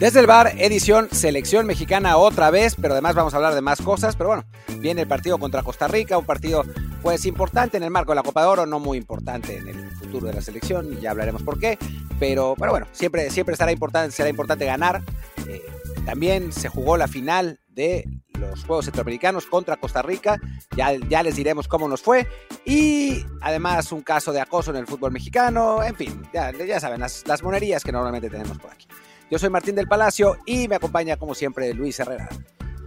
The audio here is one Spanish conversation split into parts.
Desde el bar, edición selección mexicana otra vez, pero además vamos a hablar de más cosas. Pero bueno, viene el partido contra Costa Rica, un partido pues importante en el marco de la Copa de Oro, no muy importante en el futuro de la selección, ya hablaremos por qué. Pero, pero bueno, siempre, siempre será importante, será importante ganar. Eh, también se jugó la final de los Juegos Centroamericanos contra Costa Rica. Ya, ya les diremos cómo nos fue. Y además un caso de acoso en el fútbol mexicano. En fin, ya, ya saben, las, las monerías que normalmente tenemos por aquí. Yo soy Martín del Palacio y me acompaña como siempre Luis Herrera.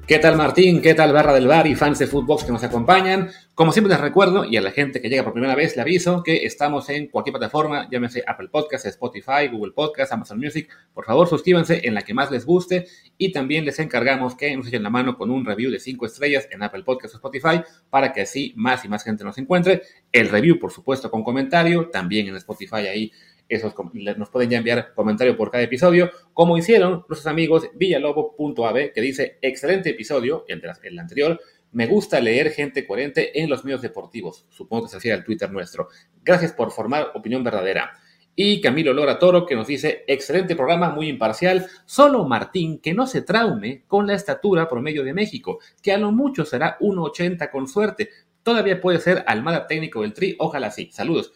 ¿Qué tal Martín? ¿Qué tal Barra del Bar y fans de Footbox que nos acompañan? Como siempre les recuerdo, y a la gente que llega por primera vez le aviso, que estamos en cualquier plataforma, llámese Apple Podcasts, Spotify, Google Podcasts, Amazon Music. Por favor, suscríbanse en la que más les guste y también les encargamos que nos echen la mano con un review de 5 estrellas en Apple Podcasts o Spotify para que así más y más gente nos encuentre. El review, por supuesto, con comentario, también en Spotify ahí esos nos pueden ya enviar comentario por cada episodio, como hicieron nuestros amigos villalobo.ab, que dice, excelente episodio, el, el anterior, me gusta leer gente coherente en los medios deportivos. Supongo que se hacía el Twitter nuestro. Gracias por formar opinión verdadera. Y Camilo Lora Toro que nos dice, excelente programa, muy imparcial. Solo Martín, que no se traume con la estatura promedio de México, que a lo mucho será 1,80 con suerte. Todavía puede ser Almada técnico del Tri, ojalá sí. Saludos.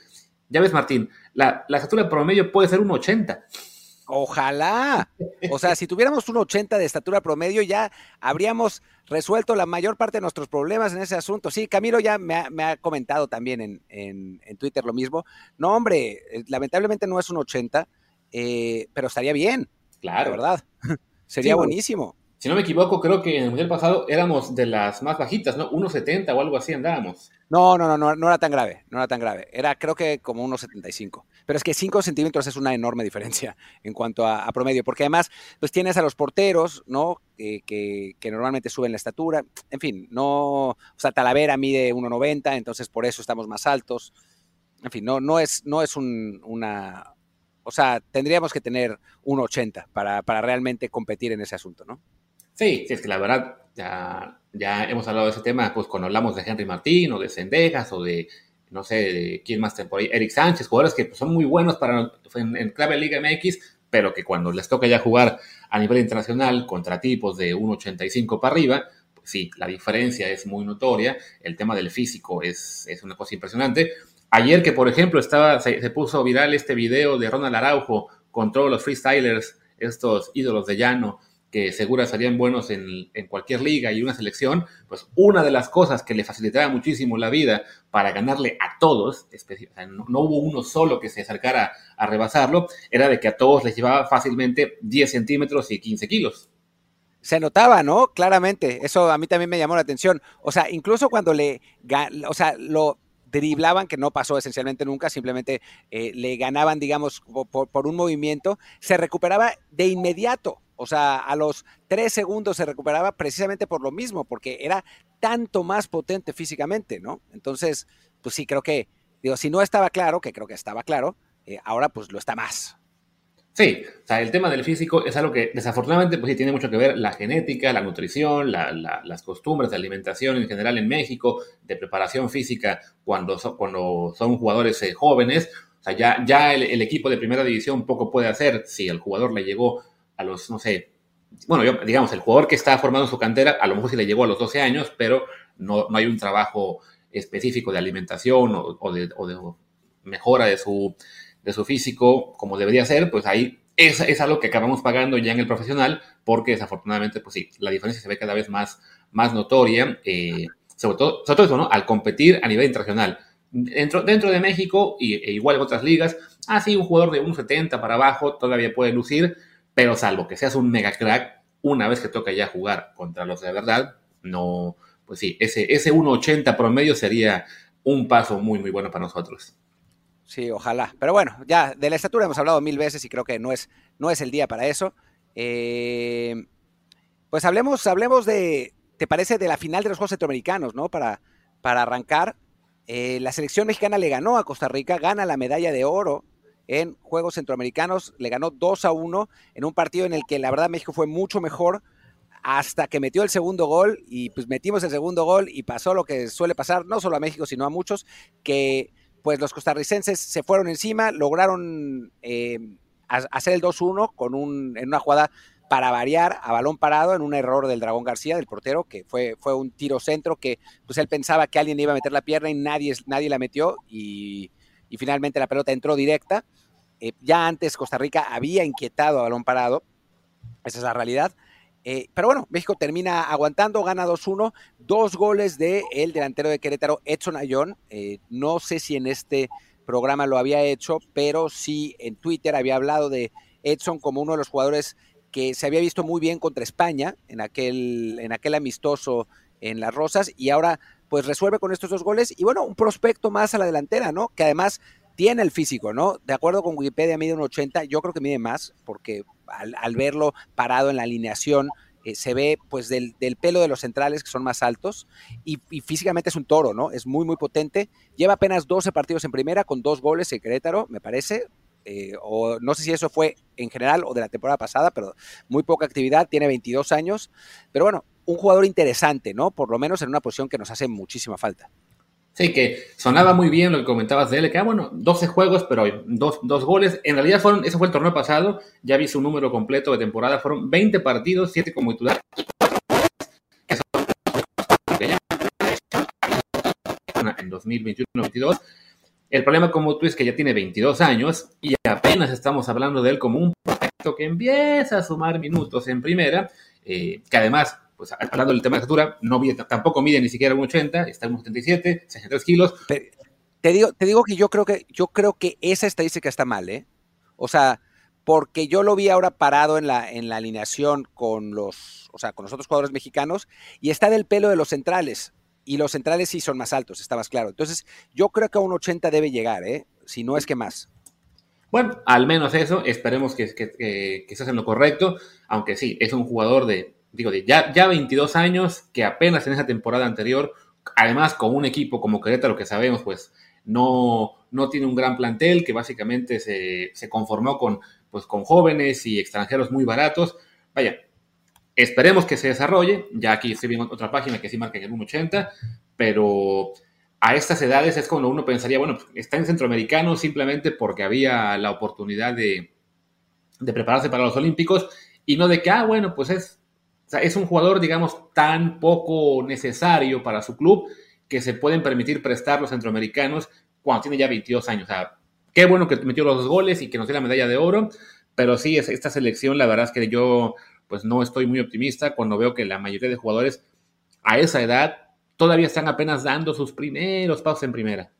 Ya ves, Martín, la, la estatura promedio puede ser un 80. Ojalá. O sea, si tuviéramos un 80 de estatura promedio, ya habríamos resuelto la mayor parte de nuestros problemas en ese asunto. Sí, Camilo ya me ha, comentado también en, en, Twitter lo mismo. No, hombre, eh, lamentablemente no es un 80, eh, pero estaría bien. Claro. ¿Verdad? Sería buenísimo. Si no me equivoco, creo que en el Mundial pasado éramos de las más bajitas, ¿no? 1,70 o algo así andábamos. No, no, no, no, era tan grave, no era tan grave. Era creo que como 1,75. Pero es que 5 centímetros es una enorme diferencia en cuanto a, promedio, porque además, pues tienes a los porteros, ¿no? que, normalmente suben la estatura. En fin, no, o sea, Talavera mide 1,90, entonces por eso estamos más altos. En fin, no, no es, no es una, o sea, tendríamos que tener 1,80 para, para realmente competir en ese asunto, ¿no? Sí, es que la verdad, ya, ya hemos hablado de ese tema, pues cuando hablamos de Henry Martín o de Sendejas o de, no sé, de quién más por ahí, Eric Sánchez, jugadores que pues, son muy buenos para en, clave Liga MX, pero que cuando les toca ya jugar a nivel internacional contra tipos de 1.85 para arriba, pues sí, la diferencia es muy notoria, el tema del físico es, es una cosa impresionante. Ayer que, por ejemplo, estaba, se, se puso viral este video de Ronald Araujo con todos los freestylers, estos ídolos de llano, que segura serían buenos en, cualquier liga y una selección, pues una de las cosas que le facilitaba muchísimo la vida para ganarle a todos, no, hubo uno solo que se acercara a rebasarlo, era de que a todos les llevaba fácilmente 10 centímetros y 15 kilos. Se notaba, ¿no? Claramente, eso a mí también me llamó la atención. O sea, incluso cuando le, o sea, lo driblaban, que no pasó esencialmente nunca, simplemente eh, le ganaban, digamos, por un movimiento, se recuperaba de inmediato. O sea, a los tres segundos se recuperaba precisamente por lo mismo, porque era tanto más potente físicamente, ¿no? Entonces, pues sí, creo que, digo, si no estaba claro, que creo que estaba claro, eh, ahora pues lo está más. Sí, o sea, el tema del físico es algo que desafortunadamente pues sí tiene mucho que ver la genética, la nutrición, las costumbres de alimentación en general en México, de preparación física cuando, cuando son jugadores eh, jóvenes. O sea, ya, ya el, el, equipo de primera división poco puede hacer si el jugador le llegó a los, no sé, bueno, yo, digamos, el jugador que está formando su cantera, a lo mejor sí le llegó a los 12 años, pero no, no hay un trabajo específico de alimentación o, de, mejora de su, de su físico como debería ser, pues ahí es, es, algo que acabamos pagando ya en el profesional, porque desafortunadamente, pues sí, la diferencia se ve cada vez más, más notoria, eh, sobre, todo, sobre todo eso, ¿no? Al competir a nivel internacional. Dentro, dentro de México, y, e igual en otras ligas, ah, sí, un jugador de 1,70 para abajo todavía puede lucir, pero salvo que seas un mega crack, una vez que toca ya jugar contra los de verdad, no, pues sí, ese, ese 1.80 promedio sería un paso muy, muy bueno para nosotros. Sí, ojalá. Pero bueno, ya de la estatura hemos hablado mil veces y creo que no es, no es el día para eso. Eh, pues hablemos, hablemos de, ¿te parece? De la final de los Juegos Centroamericanos, ¿no? Para, para arrancar. Eh, la selección mexicana le ganó a Costa Rica, gana la medalla de oro en Juegos Centroamericanos, le ganó 2 a 1 en un partido en el que la verdad México fue mucho mejor hasta que metió el segundo gol y pues metimos el segundo gol y pasó lo que suele pasar, no solo a México, sino a muchos, que pues los costarricenses se fueron encima, lograron eh, hacer el 2-1 con un, en una jugada para variar a balón parado en un error del Dragón García, del portero, que fue, fue un tiro centro que pues él pensaba que alguien iba a meter la pierna y nadie, nadie la metió y, finalmente la pelota entró directa. Eh, ya antes Costa Rica había inquietado a balón parado, esa es la realidad. Eh, pero bueno, México termina aguantando, gana 2-1, dos goles del el delantero de Querétaro, Edson Ayón. Eh, no sé si en este programa lo había hecho, pero sí en Twitter había hablado de Edson como uno de los jugadores que se había visto muy bien contra España en aquel, en aquel amistoso en Las Rosas y ahora pues resuelve con estos dos goles y bueno, un prospecto más a la delantera, ¿no? Que además tiene el físico, ¿no? De acuerdo con Wikipedia mide un 80, yo creo que mide más porque al, verlo parado en la alineación eh, se ve pues del, pelo de los centrales que son más altos y, físicamente es un toro, ¿no? Es muy, muy potente. Lleva apenas 12 partidos en primera con dos goles en Querétaro, me parece. Eh, o no sé si eso fue en general o de la temporada pasada, pero muy poca actividad, tiene 22 años. Pero bueno, un jugador interesante, ¿no? Por lo menos en una posición que nos hace muchísima falta. Sí, que sonaba muy bien lo que comentabas de él, que, ah, bueno, 12 juegos, pero dos, dos goles. En realidad fueron, ese fue el torneo pasado, ya vi su número completo de temporada, fueron 20 partidos, 7 como titular. En 2021-22. El problema, como tú, es que ya tiene 22 años y apenas estamos hablando de él como un proyecto que empieza a sumar minutos en primera, eh, que además pues hablando del tema de estatura, no tampoco mide ni siquiera un 80, está en un 77, 63 kilos. te digo, te digo que yo creo que yo creo que esa estadística está mal, ¿eh? O sea, porque yo lo vi ahora parado en la, en la alineación con los, o sea, con los otros jugadores mexicanos y está del pelo de los centrales. Y los centrales sí son más altos, está más claro. Entonces, yo creo que a un 80 debe llegar, ¿eh? Si no es que más. Bueno, al menos eso, esperemos que, que, que, que se haga lo correcto, aunque sí, es un jugador de digo, ya, ya 22 años, que apenas en esa temporada anterior, además con un equipo como Querétaro, que sabemos, pues no, no tiene un gran plantel, que básicamente se, conformó con, pues, con jóvenes y extranjeros muy baratos. Vaya, esperemos que se desarrolle. Ya aquí estoy viendo otra página que sí marca el 1.80, pero a estas edades es cuando uno pensaría, bueno, está en centroamericano simplemente porque había la oportunidad de, de prepararse para los Olímpicos y no de que, ah, bueno, pues es o sea, es un jugador, digamos, tan poco necesario para su club que se pueden permitir prestar los centroamericanos cuando tiene ya 22 años. O sea, qué bueno que metió los dos goles y que nos dio la medalla de oro, pero sí, esta selección, la verdad es que yo pues no estoy muy optimista cuando veo que la mayoría de jugadores a esa edad todavía están apenas dando sus primeros pasos en primera.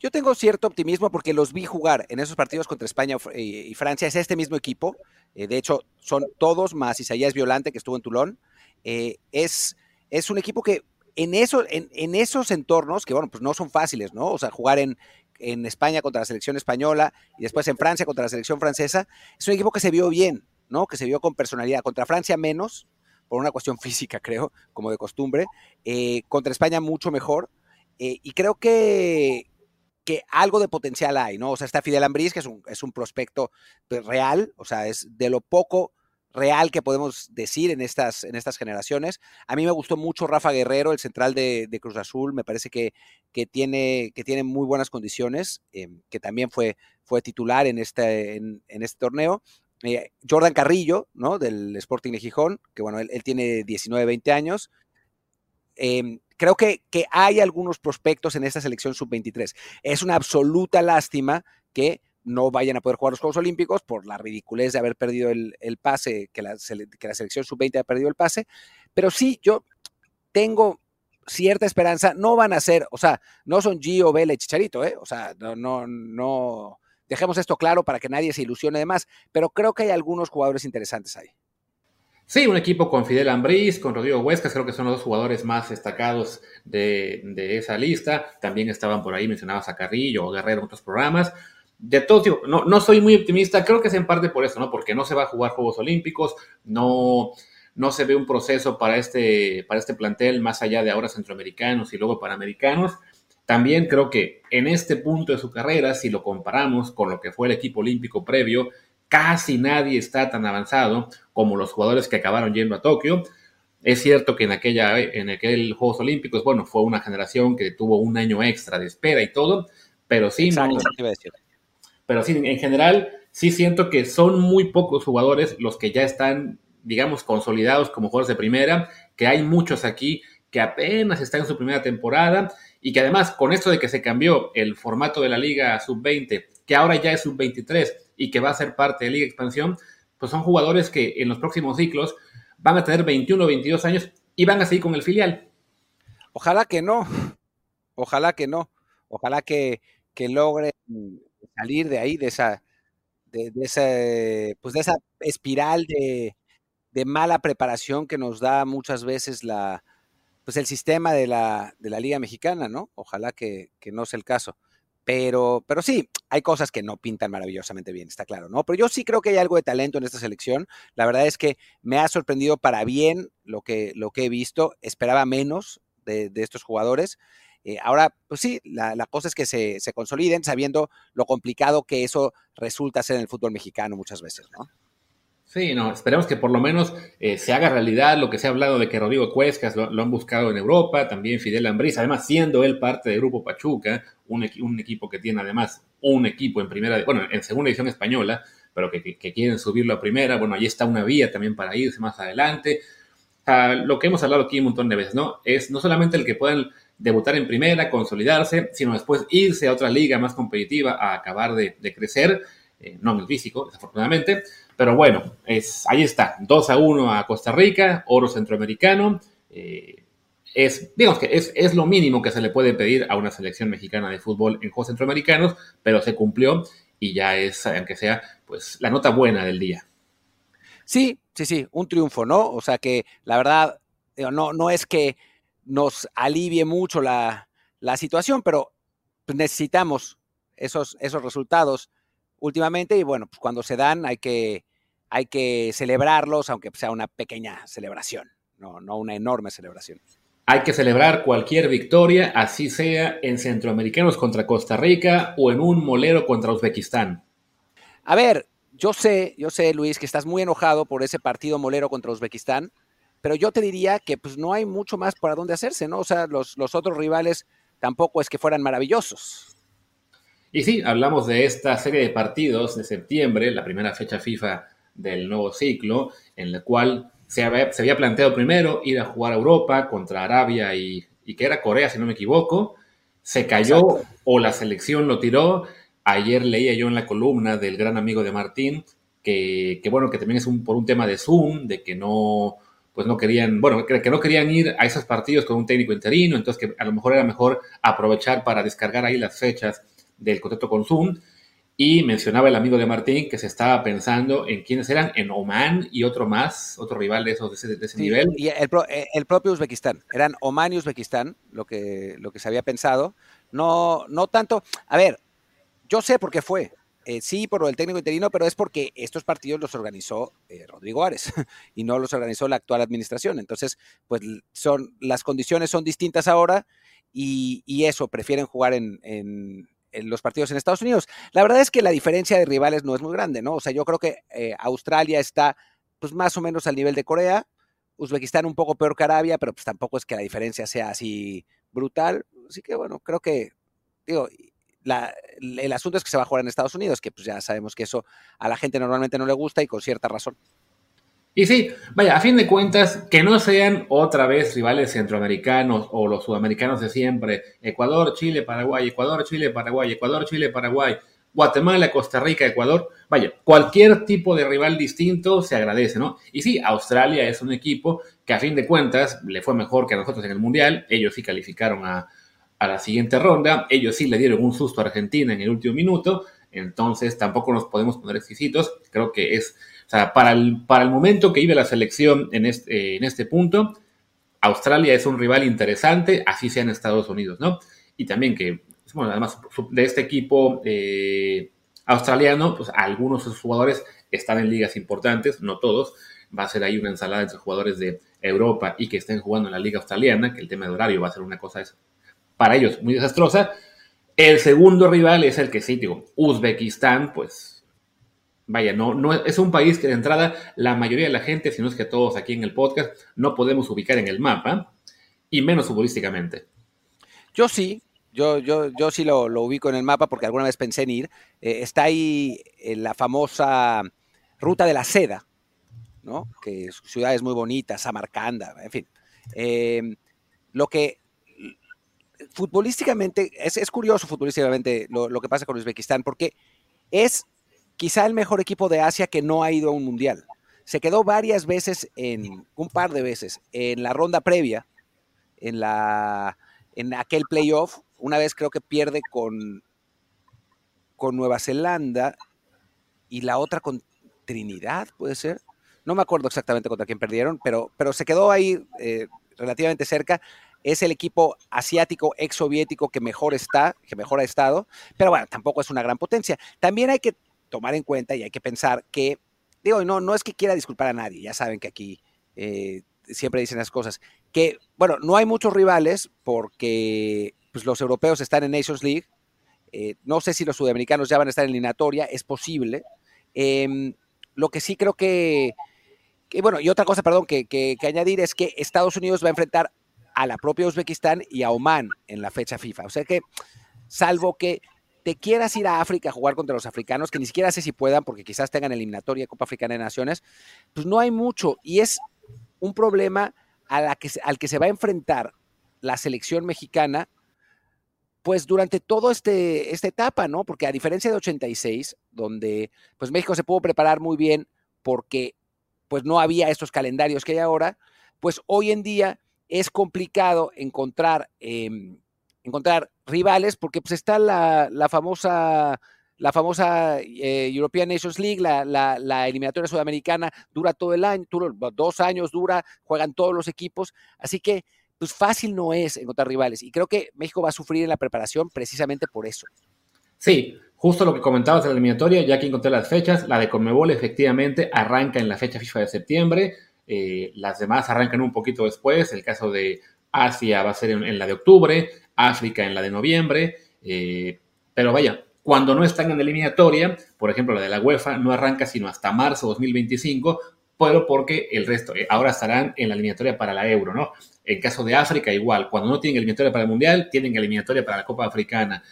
Yo tengo cierto optimismo porque los vi jugar en esos partidos contra España y Francia. Es este mismo equipo. Eh, de hecho, son todos más Isaías Violante, que estuvo en Tulón. Eh, es, es un equipo que en, eso, en, esos entornos, que bueno, pues no son fáciles, ¿no? O sea, jugar en, en España contra la selección española y después en Francia contra la selección francesa, es un equipo que se vio bien, ¿no? Que se vio con personalidad. Contra Francia menos, por una cuestión física, creo, como de costumbre. Eh, contra España mucho mejor. y creo que, que algo de potencial hay, ¿no? O sea, está Fidel Ambriz, que es un, es un prospecto pues, real, o sea, es de lo poco real que podemos decir en estas, en estas generaciones. A mí me gustó mucho Rafa Guerrero, el central de, Cruz Azul, me parece que, que, tiene, que tiene muy buenas condiciones, eh, que también fue, fue titular en este, en, este torneo. Eh, Jordan Carrillo, ¿no? Del Sporting de Gijón, que bueno, él, tiene 19, 20 años. Eh, creo que, que hay algunos prospectos en esta selección sub-23. Es una absoluta lástima que no vayan a poder jugar los Juegos Olímpicos por la ridiculez de haber perdido el, pase, que la, selección sub-20 ha perdido el pase. Pero sí, yo tengo cierta esperanza. No van a ser, o sea, no son Gio, y Chicharito, ¿eh? O sea, no, no, no. Dejemos esto claro para que nadie se ilusione de más, pero creo que hay algunos jugadores interesantes ahí. Sí, un equipo con Fidel Ambriz, con Rodrigo Huescas, creo que son los dos jugadores más destacados de, esa lista. También estaban por ahí, mencionabas a Carrillo o Guerrero en otros programas. De todo, no, no soy muy optimista, creo que es en parte por eso, ¿no? Porque no se va a jugar Juegos Olímpicos, no, no se ve un proceso para este, para este plantel más allá de ahora centroamericanos y luego panamericanos. También creo que en este punto de su carrera, si lo comparamos con lo que fue el equipo olímpico previo, casi nadie está tan avanzado como los jugadores que acabaron yendo a Tokio. Es cierto que en, aquella, en aquel Juegos Olímpicos, bueno, fue una generación que tuvo un año extra de espera y todo, pero sí, pero sí, en general, sí siento que son muy pocos jugadores los que ya están, digamos, consolidados como jugadores de primera, que hay muchos aquí que apenas están en su primera temporada y que además con esto de que se cambió el formato de la liga sub-20, que ahora ya es sub-23 y que va a ser parte de Liga Expansión, pues son jugadores que en los próximos ciclos van a tener 21 o 22 años y van a seguir con el filial. Ojalá que no, ojalá que no, ojalá que, que logren salir de ahí, de esa, de, esa, pues de esa espiral de, de, mala preparación que nos da muchas veces la, pues el sistema de la, de la Liga Mexicana, ¿no? Ojalá que, que no sea el caso. Pero, pero sí, hay cosas que no pintan maravillosamente bien, está claro, ¿no? Pero yo sí creo que hay algo de talento en esta selección. La verdad es que me ha sorprendido para bien lo que, lo que he visto. Esperaba menos de, estos jugadores. Eh, ahora, pues sí, la, cosa es que se, se, consoliden sabiendo lo complicado que eso resulta ser en el fútbol mexicano muchas veces, ¿no? Sí, no, esperemos que por lo menos eh, se haga realidad lo que se ha hablado de que Rodrigo Cuescas lo, han buscado en Europa, también Fidel Ambriz, además siendo él parte del Grupo Pachuca, un, equipo que tiene además un equipo en primera, bueno, en segunda edición española, pero que, quieren subirlo a primera, bueno, ahí está una vía también para irse más adelante. lo que hemos hablado aquí un montón de veces, ¿no? Es no solamente el que puedan debutar en primera, consolidarse, sino después irse a otra liga más competitiva a acabar de, crecer, eh, no en el físico, desafortunadamente, pero bueno, es, ahí está, 2 a 1 a Costa Rica, oro centroamericano. Eh, es, digamos que es, es, lo mínimo que se le puede pedir a una selección mexicana de fútbol en Juegos Centroamericanos, pero se cumplió y ya es, aunque sea, pues la nota buena del día. Sí, sí, sí, un triunfo, ¿no? O sea que la verdad, no, no es que nos alivie mucho la, la situación, pero necesitamos esos, esos resultados últimamente y bueno, pues cuando se dan hay que, hay que celebrarlos, aunque sea una pequeña celebración, no, no una enorme celebración. Hay que celebrar cualquier victoria, así sea en Centroamericanos contra Costa Rica o en un molero contra Uzbekistán. A ver, yo sé, yo sé, Luis, que estás muy enojado por ese partido molero contra Uzbekistán, pero yo te diría que pues no hay mucho más para dónde hacerse, ¿no? O sea, los, los otros rivales tampoco es que fueran maravillosos. Y sí, hablamos de esta serie de partidos de septiembre, la primera fecha FIFA del nuevo ciclo, en la cual se había, se había planteado primero ir a jugar a Europa contra Arabia y, que era Corea, si no me equivoco. Se cayó o la selección lo tiró. Ayer leía yo en la columna del gran amigo de Martín que, bueno, que también es un, por un tema de Zoom, de que no, pues no querían, bueno, que, que, no querían ir a esos partidos con un técnico interino, entonces que a lo mejor era mejor aprovechar para descargar ahí las fechas del contacto con Zoom. Y mencionaba el amigo de Martín que se estaba pensando en quiénes eran, en Oman y otro más, otro rival de, esos, de ese, nivel. Y el, eh, el, propio Uzbekistán. Eran Oman y Uzbekistán lo que, lo que se había pensado. No, no tanto. A ver, yo sé por qué fue. Eh, sí, por el técnico interino, pero es porque estos partidos los organizó eh, Rodrigo Árez y no los organizó la actual administración. Entonces, pues son las condiciones son distintas ahora y, y eso, prefieren jugar en, los partidos en Estados Unidos. La verdad es que la diferencia de rivales no es muy grande, ¿no? O sea, yo creo que eh, Australia está pues más o menos al nivel de Corea, Uzbekistán un poco peor que Arabia, pero pues tampoco es que la diferencia sea así brutal. Así que bueno, creo que, digo, el asunto es que se va a jugar en Estados Unidos, que pues ya sabemos que eso a la gente normalmente no le gusta y con cierta razón. Y sí, vaya, a fin de cuentas, que no sean otra vez rivales centroamericanos o los sudamericanos de siempre, Ecuador, Chile, Paraguay, Ecuador, Chile, Paraguay, Ecuador, Chile, Paraguay, Guatemala, Costa Rica, Ecuador, vaya, cualquier tipo de rival distinto se agradece, ¿no? Y sí, Australia es un equipo que a fin de cuentas le fue mejor que a nosotros en el Mundial, ellos sí calificaron a, a la siguiente ronda, ellos sí le dieron un susto a Argentina en el último minuto, entonces tampoco nos podemos poner exquisitos, creo que es o sea, para el, para el momento que vive la selección en este, en este punto, Australia es un rival interesante, así sea en Estados Unidos, ¿no? Y también que, bueno, además de este equipo eh, australiano, pues algunos de sus jugadores están en ligas importantes, no todos. Va a ser ahí una ensalada entre jugadores de Europa y que estén jugando en la liga australiana, que el tema de horario va a ser una cosa para ellos muy desastrosa. El segundo rival es el que sí, digo, Uzbekistán, pues vaya, no, no es un país que de entrada la mayoría de la gente, si no es que todos aquí en el podcast, no podemos ubicar en el mapa, y menos futbolísticamente. Yo sí, Yo, yo, yo sí lo, ubico en el mapa porque alguna vez pensé en ir. Eh, está ahí en la famosa ruta de la seda, ¿no? Que ciudades muy bonitas, Samarcanda, en fin. Em, lo que futbolísticamente, es, curioso futbolísticamente lo, lo, que pasa con Uzbekistán, porque es quizá el mejor equipo de Asia que no ha ido a un mundial. Se quedó varias veces, en un par de veces, en la ronda previa, en, la, en aquel playoff. Una vez creo que pierde con, con Nueva Zelanda y la otra con Trinidad, puede ser. No me acuerdo exactamente contra quién perdieron, pero, pero se quedó ahí eh, relativamente cerca. Es el equipo asiático ex soviético que mejor está, que mejor ha estado, pero bueno, tampoco es una gran potencia. También hay que tomar en cuenta y hay que pensar que, digo, no, no es que quiera disculpar a nadie, ya saben que aquí eh, siempre dicen las cosas, que, bueno, no hay muchos rivales porque pues, los europeos están en Nations League, eh, no sé si los sudamericanos ya van a estar en eliminatoria, es posible. Em, lo que sí creo que, bueno, y otra cosa, perdón, que, que, añadir es que Estados Unidos va a enfrentar a la propia Uzbekistán y a Oman en la fecha FIFA. O sea que, salvo que te quieras ir a África a jugar contra los africanos, que ni siquiera sé si puedan, porque quizás tengan eliminatoria Copa Africana de Naciones, pues no hay mucho. Y es un problema a la que, al que se va a enfrentar la selección mexicana, pues durante toda este, esta etapa, ¿no? Porque a diferencia de 86, donde pues México se pudo preparar muy bien porque pues no había estos calendarios que hay ahora, pues hoy en día es complicado encontrar, em, encontrar rivales porque pues está la, la famosa la famosa eh, European Nations League, la, eliminatoria sudamericana, dura todo el año, dos años dura, juegan todos los equipos, así que pues fácil no es encontrar rivales y creo que México va a sufrir en la preparación precisamente por eso. Sí, justo lo que comentabas en la eliminatoria, ya que encontré las fechas, la de Conmebol efectivamente arranca en la fecha FIFA de septiembre, eh, las demás arrancan un poquito después, el caso de Asia va a ser en, la de octubre, África en la de noviembre, eh, pero vaya, cuando no están en la eliminatoria, por ejemplo la de la UEFA, no arranca sino hasta marzo 2025, pero porque el resto eh, ahora estarán en la eliminatoria para la Euro, ¿no? En caso de África, igual, cuando no tienen eliminatoria para el Mundial, tienen eliminatoria para la Copa Africana.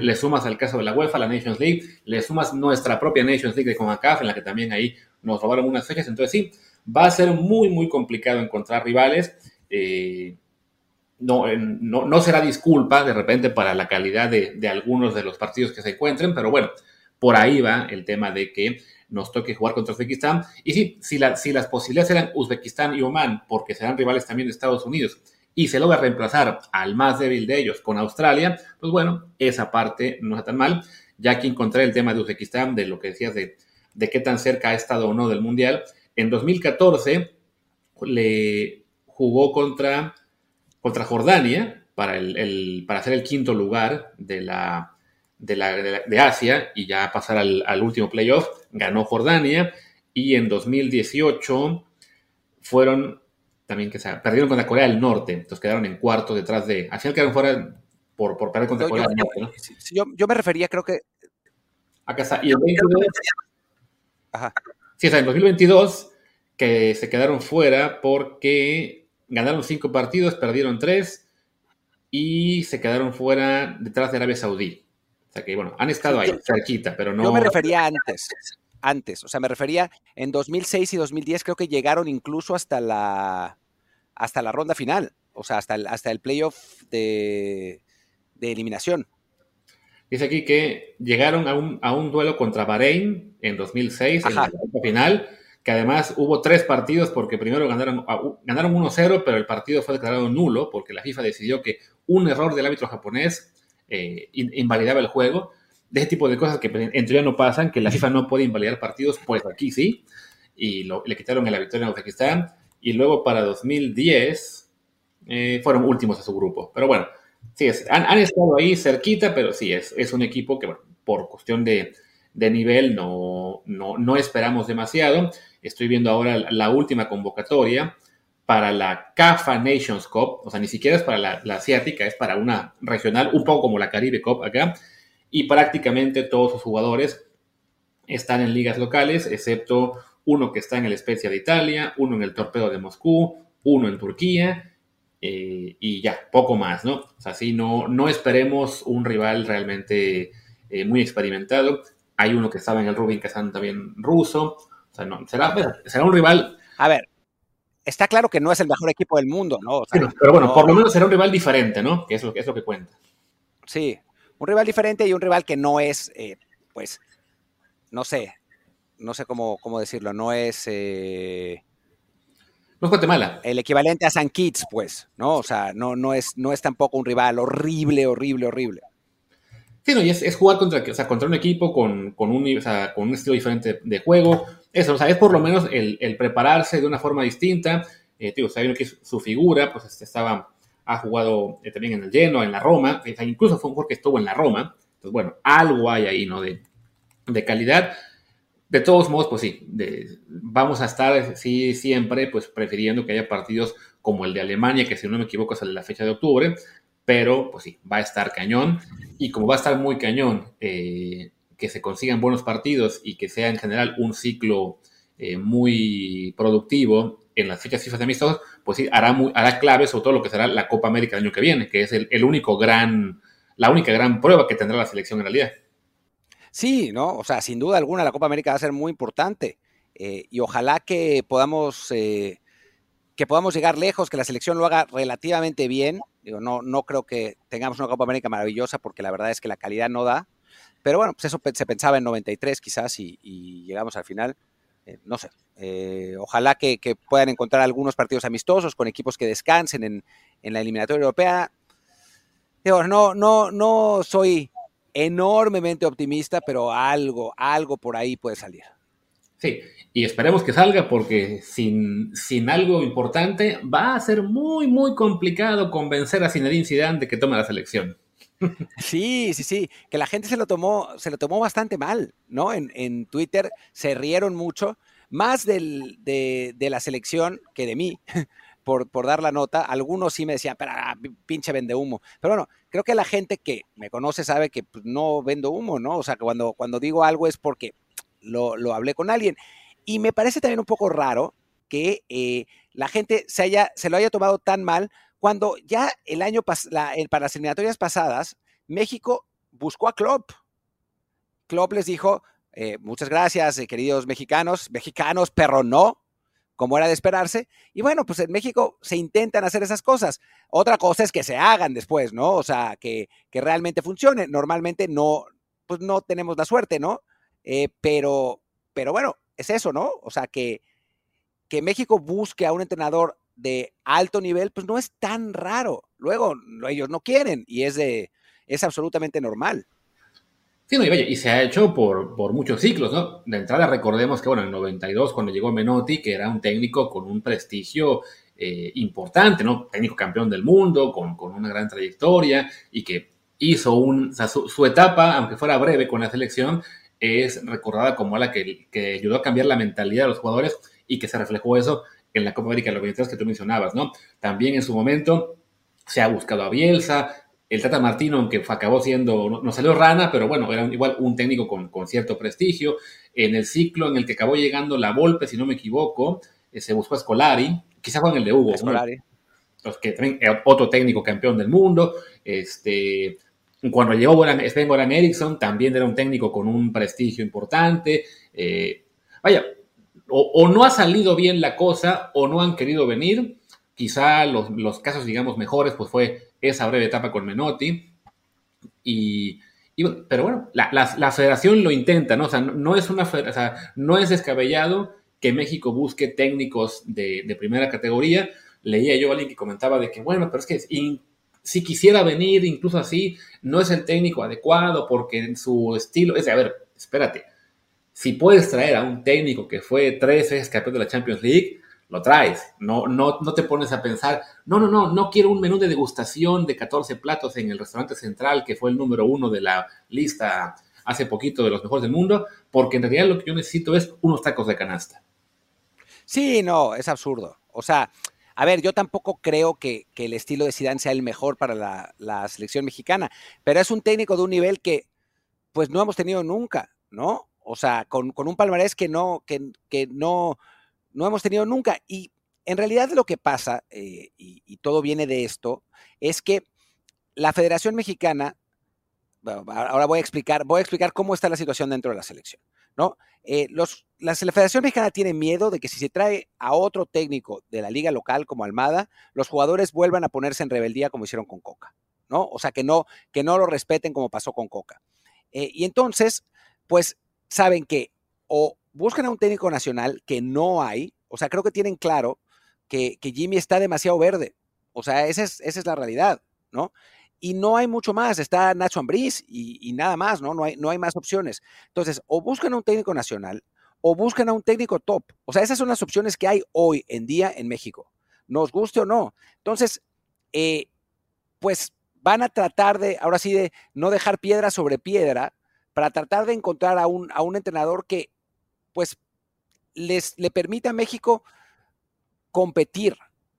Le sumas al caso de la UEFA, la Nations League, le sumas nuestra propia Nations League de CONCACAF, en la que también ahí nos robaron unas fechas. Entonces, sí, va a ser muy, muy complicado encontrar rivales. Eh, no, no, será disculpa de repente para la calidad de, algunos de los partidos que se encuentren, pero bueno, por ahí va el tema de que nos toque jugar contra Uzbekistán. Y sí, si, si las posibilidades eran Uzbekistán y Oman, porque serán rivales también de Estados Unidos, y se logra reemplazar al más débil de ellos con Australia, pues bueno, esa parte no está tan mal. Ya que encontré el tema de Uzbekistán, de lo que decías de, de qué tan cerca ha estado o no del Mundial, en 2014 le jugó contra contra Jordania para, el, para hacer el quinto lugar de la, de, la, de, Asia y ya pasar al, último playoff. Ganó Jordania y en 2018 fueron también que se perdieron contra Corea del Norte, entonces quedaron en cuarto detrás de. Al final quedaron fuera por, por perder contra Corea del Norte. ¿no? Yo, yo, me refería, creo que. Acá está. Y en 2022, Ajá. Sí, o sea, en 2022 que se quedaron fuera porque ganaron cinco partidos, perdieron tres y se quedaron fuera detrás de Arabia Saudí. O sea que, bueno, han estado ahí, cerquita, pero no. Yo me refería antes, antes, o sea, me refería en 2006 y 2010, creo que llegaron incluso hasta la, hasta la ronda final, o sea, hasta el, hasta el playoff de, de eliminación. Dice aquí que llegaron a un, a un duelo contra Bahrein en 2006, en la ronda final que además hubo tres partidos porque primero ganaron, ganaron 1-0, pero el partido fue declarado nulo porque la FIFA decidió que un error del árbitro japonés eh, invalidaba el juego. De ese tipo de cosas que en teoría no pasan, que la FIFA no puede invalidar partidos, pues aquí sí. Y le quitaron la victoria a Uzbekistán. Y luego para 2010 eh, fueron últimos a su grupo. Pero bueno, sí, han, estado ahí cerquita, pero sí, es, es un equipo que, por cuestión de, de nivel no, no, no esperamos demasiado. Estoy viendo ahora la última convocatoria para la CAFA Nations Cup, o sea, ni siquiera es para la, asiática, es para una regional, un poco como la Caribe Cup acá, y prácticamente todos sus jugadores están en ligas locales, excepto uno que está en el Spezia de Italia, uno en el Torpedo de Moscú, uno en Turquía, eh, y ya, poco más, ¿no? O sea, sí, no, no esperemos un rival realmente eh, muy experimentado. Hay uno que estaba en el Rubin Kazan también ruso. O sea, no, será, será un rival. A ver, está claro que no es el mejor equipo del mundo, ¿no? pero bueno, por lo menos será un rival diferente, ¿no? Que es lo que, es lo que cuenta. Sí, un rival diferente y un rival que no es, eh, pues, no sé, no sé cómo, cómo decirlo, no es... Eh, no es Guatemala. El equivalente a San Kitts, pues, ¿no? O sea, no, no, es, no es tampoco un rival horrible, horrible, horrible. Sí, no, y es, jugar contra, o sea, contra un equipo con, con, un, o sea, con un estilo diferente de juego. Eso, o sea, es por lo menos el, prepararse de una forma distinta. Eh, tío, sabiendo que su figura, pues este, estaba, ha jugado eh, también en el Lleno, en la Roma, incluso fue un jugador que estuvo en la Roma. Entonces, bueno, algo hay ahí, ¿no? De, de calidad. De todos modos, pues sí, vamos a estar, sí, siempre, pues prefiriendo que haya partidos como el de Alemania, que si no me equivoco sale la fecha de octubre, pero pues sí, va a estar cañón. Y como va a estar muy cañón, eh, que se consigan buenos partidos y que sea en general un ciclo eh, muy productivo en las fechas FIFA de amistosos, pues sí, hará, hará clave sobre todo lo que será la Copa América el año que viene, que es el, el único gran, la única gran prueba que tendrá la selección en realidad. Sí, ¿no? O sea, sin duda alguna la Copa América va a ser muy importante eh, y ojalá que podamos, eh, que podamos llegar lejos, que la selección lo haga relativamente bien. Digo, no, no creo que tengamos una Copa América maravillosa porque la verdad es que la calidad no da. Pero bueno, pues eso se pensaba en 93 quizás y, llegamos al final. Eh, no sé, ojalá que, puedan encontrar algunos partidos amistosos con equipos que descansen en, en la eliminatoria europea. Digo, no, no, no soy enormemente optimista, pero algo, algo por ahí puede salir. Sí, y esperemos que salga porque sin, sin algo importante va a ser muy, muy complicado convencer a Zinedine Zidane de que tome la selección. Sí, sí, sí, que la gente se lo tomó, se lo tomó bastante mal, ¿no? En, Twitter se rieron mucho, más de, la selección que de mí, por, dar la nota. Algunos sí me decían, pero ah, pinche vende humo. Pero bueno, creo que la gente que me conoce sabe que pues, no vendo humo, ¿no? O sea, cuando, cuando digo algo es porque lo, lo, hablé con alguien. Y me parece también un poco raro que eh, la gente se, haya, se lo haya tomado tan mal cuando ya el año la, el, para las eliminatorias pasadas, México buscó a Klopp. Klopp les dijo, eh, muchas gracias, eh, queridos mexicanos, mexicanos, pero no, como era de esperarse. Y bueno, pues en México se intentan hacer esas cosas. Otra cosa es que se hagan después, ¿no? O sea, que, realmente funcione. Normalmente no, pues no tenemos la suerte, ¿no? Eh, pero, pero bueno, es eso, ¿no? O sea, que, que México busque a un entrenador de alto nivel, pues no es tan raro. Luego, ellos no quieren y es, de, es absolutamente normal. Sí, no, y, vaya, y se ha hecho por, por, muchos ciclos, ¿no? De entrada recordemos que, bueno, en el 92, cuando llegó Menotti, que era un técnico con un prestigio eh, importante, ¿no? Técnico campeón del mundo, con, con, una gran trayectoria y que hizo un, sea, su, etapa, aunque fuera breve con la selección, es recordada como la que, que, ayudó a cambiar la mentalidad de los jugadores y que se reflejó eso en la Copa América de los 23 que tú mencionabas, ¿no? También en su momento se ha buscado a Bielsa, el Tata Martino, aunque acabó siendo, no, salió rana, pero bueno, era igual un técnico con, cierto prestigio. En el ciclo en el que acabó llegando la Volpe, si no me equivoco, eh, se buscó a Scolari, quizá fue en el de Hugo. Scolari. Los que también otro técnico campeón del mundo. Este, cuando llegó Sven Goran Eriksson, también era un técnico con un prestigio importante. Eh, vaya, o, no ha salido bien la cosa o no han querido venir. Quizá los, los casos, digamos, mejores, pues fue esa breve etapa con Menotti. Y, pero bueno, la, federación lo intenta, ¿no? O sea, no, es una o sea, no es descabellado que México busque técnicos de, primera categoría. Leía yo a alguien que comentaba de que, bueno, pero es que si quisiera venir incluso así, no es el técnico adecuado porque en su estilo es de, a ver, espérate, si puedes traer a un técnico que fue tres veces campeón de la Champions League, lo traes. No, no, no te pones a pensar, no, no, no, no quiero un menú de degustación de 14 platos en el restaurante central, que fue el número uno de la lista hace poquito de los mejores del mundo, porque en realidad lo que yo necesito es unos tacos de canasta. Sí, no, es absurdo. O sea, a ver, yo tampoco creo que, el estilo de Zidane sea el mejor para la, selección mexicana, pero es un técnico de un nivel que pues no hemos tenido nunca, ¿no? O sea, con, un palmarés que no, que, que no, no hemos tenido nunca. Y en realidad lo que pasa, eh, y, todo viene de esto, es que la Federación Mexicana, ahora voy a explicar, voy a explicar cómo está la situación dentro de la selección. ¿no? Eh, los, la Federación Mexicana tiene miedo de que si se trae a otro técnico de la liga local como Almada, los jugadores vuelvan a ponerse en rebeldía como hicieron con Coca, ¿no? O sea, que no, que no lo respeten como pasó con Coca. Eh, y entonces, pues saben que o buscan a un técnico nacional que no hay, o sea, creo que tienen claro que, Jimmy está demasiado verde, o sea, esa es, esa es la realidad, ¿no? y no hay mucho más. Está Nacho Ambriz y, nada más, ¿no? No hay, no hay más opciones. Entonces, o buscan a un técnico nacional o buscan a un técnico top. O sea, esas son las opciones que hay hoy en día en México, nos guste o no. Entonces, eh, pues van a tratar de, ahora sí, de no dejar piedra sobre piedra para tratar de encontrar a un, a un entrenador que, pues, les, le permita a México competir,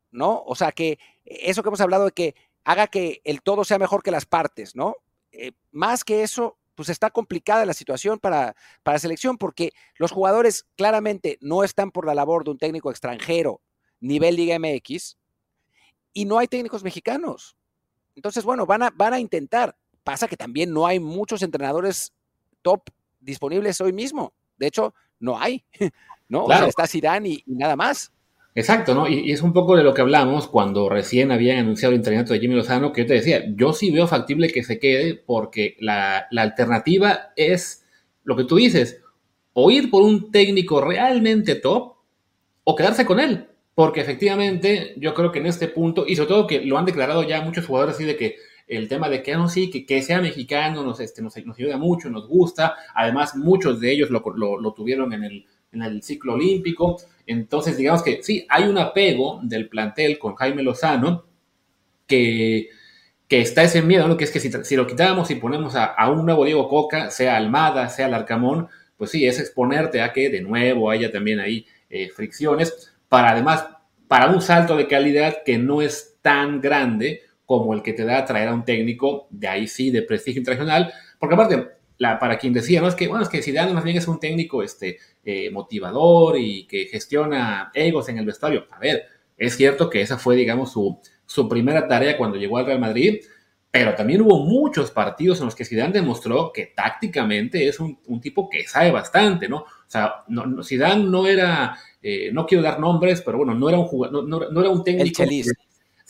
¿no? O sea, que eso que hemos hablado de que haga que el todo sea mejor que las partes, ¿no? Eh, más que eso, pues está complicada la situación para, para selección porque los jugadores claramente no están por la labor de un técnico extranjero nivel Liga MX y no hay técnicos mexicanos. Entonces, bueno, van a, van a intentar. Pasa que también no hay muchos entrenadores top disponibles hoy mismo. De hecho, no hay. ¿no? O sea, está Zidane y nada más. Exacto, ¿no? Y, es un poco de lo que hablamos cuando recién habían anunciado el entrenamiento de Jimmy Lozano, que yo te decía, yo sí veo factible que se quede porque la, alternativa es lo que tú dices, o ir por un técnico realmente top o quedarse con él. Porque efectivamente yo creo que en este punto, y sobre todo que lo han declarado ya muchos jugadores así de que el tema de que, ah, no, sí, que, que sea mexicano nos, este, nos, ayuda mucho, nos gusta. Además, muchos de ellos lo, lo tuvieron en el, en el ciclo olímpico. Entonces, digamos que sí, hay un apego del plantel con Jaime Lozano que, que está ese miedo, ¿no? que es que si, lo quitamos y ponemos a, un nuevo Diego Coca, sea Almada, sea Larcamón, pues sí, es exponerte a que de nuevo haya también ahí eh, fricciones, para además, para un salto de calidad que no es tan grande como el que te da traer a un técnico de ahí sí, de prestigio internacional, porque aparte, para quien decía, no es que, bueno, es que Zidane más bien es un técnico este, eh, motivador y que gestiona egos en el vestuario. A ver, es cierto que esa fue, digamos, su, su primera tarea cuando llegó al Real Madrid, pero también hubo muchos partidos en los que Zidane demostró que tácticamente es un, tipo que sabe bastante, ¿no? O sea, no, Zidane no era, eh, no quiero dar nombres, pero bueno, no era un jugador, no, era un técnico. El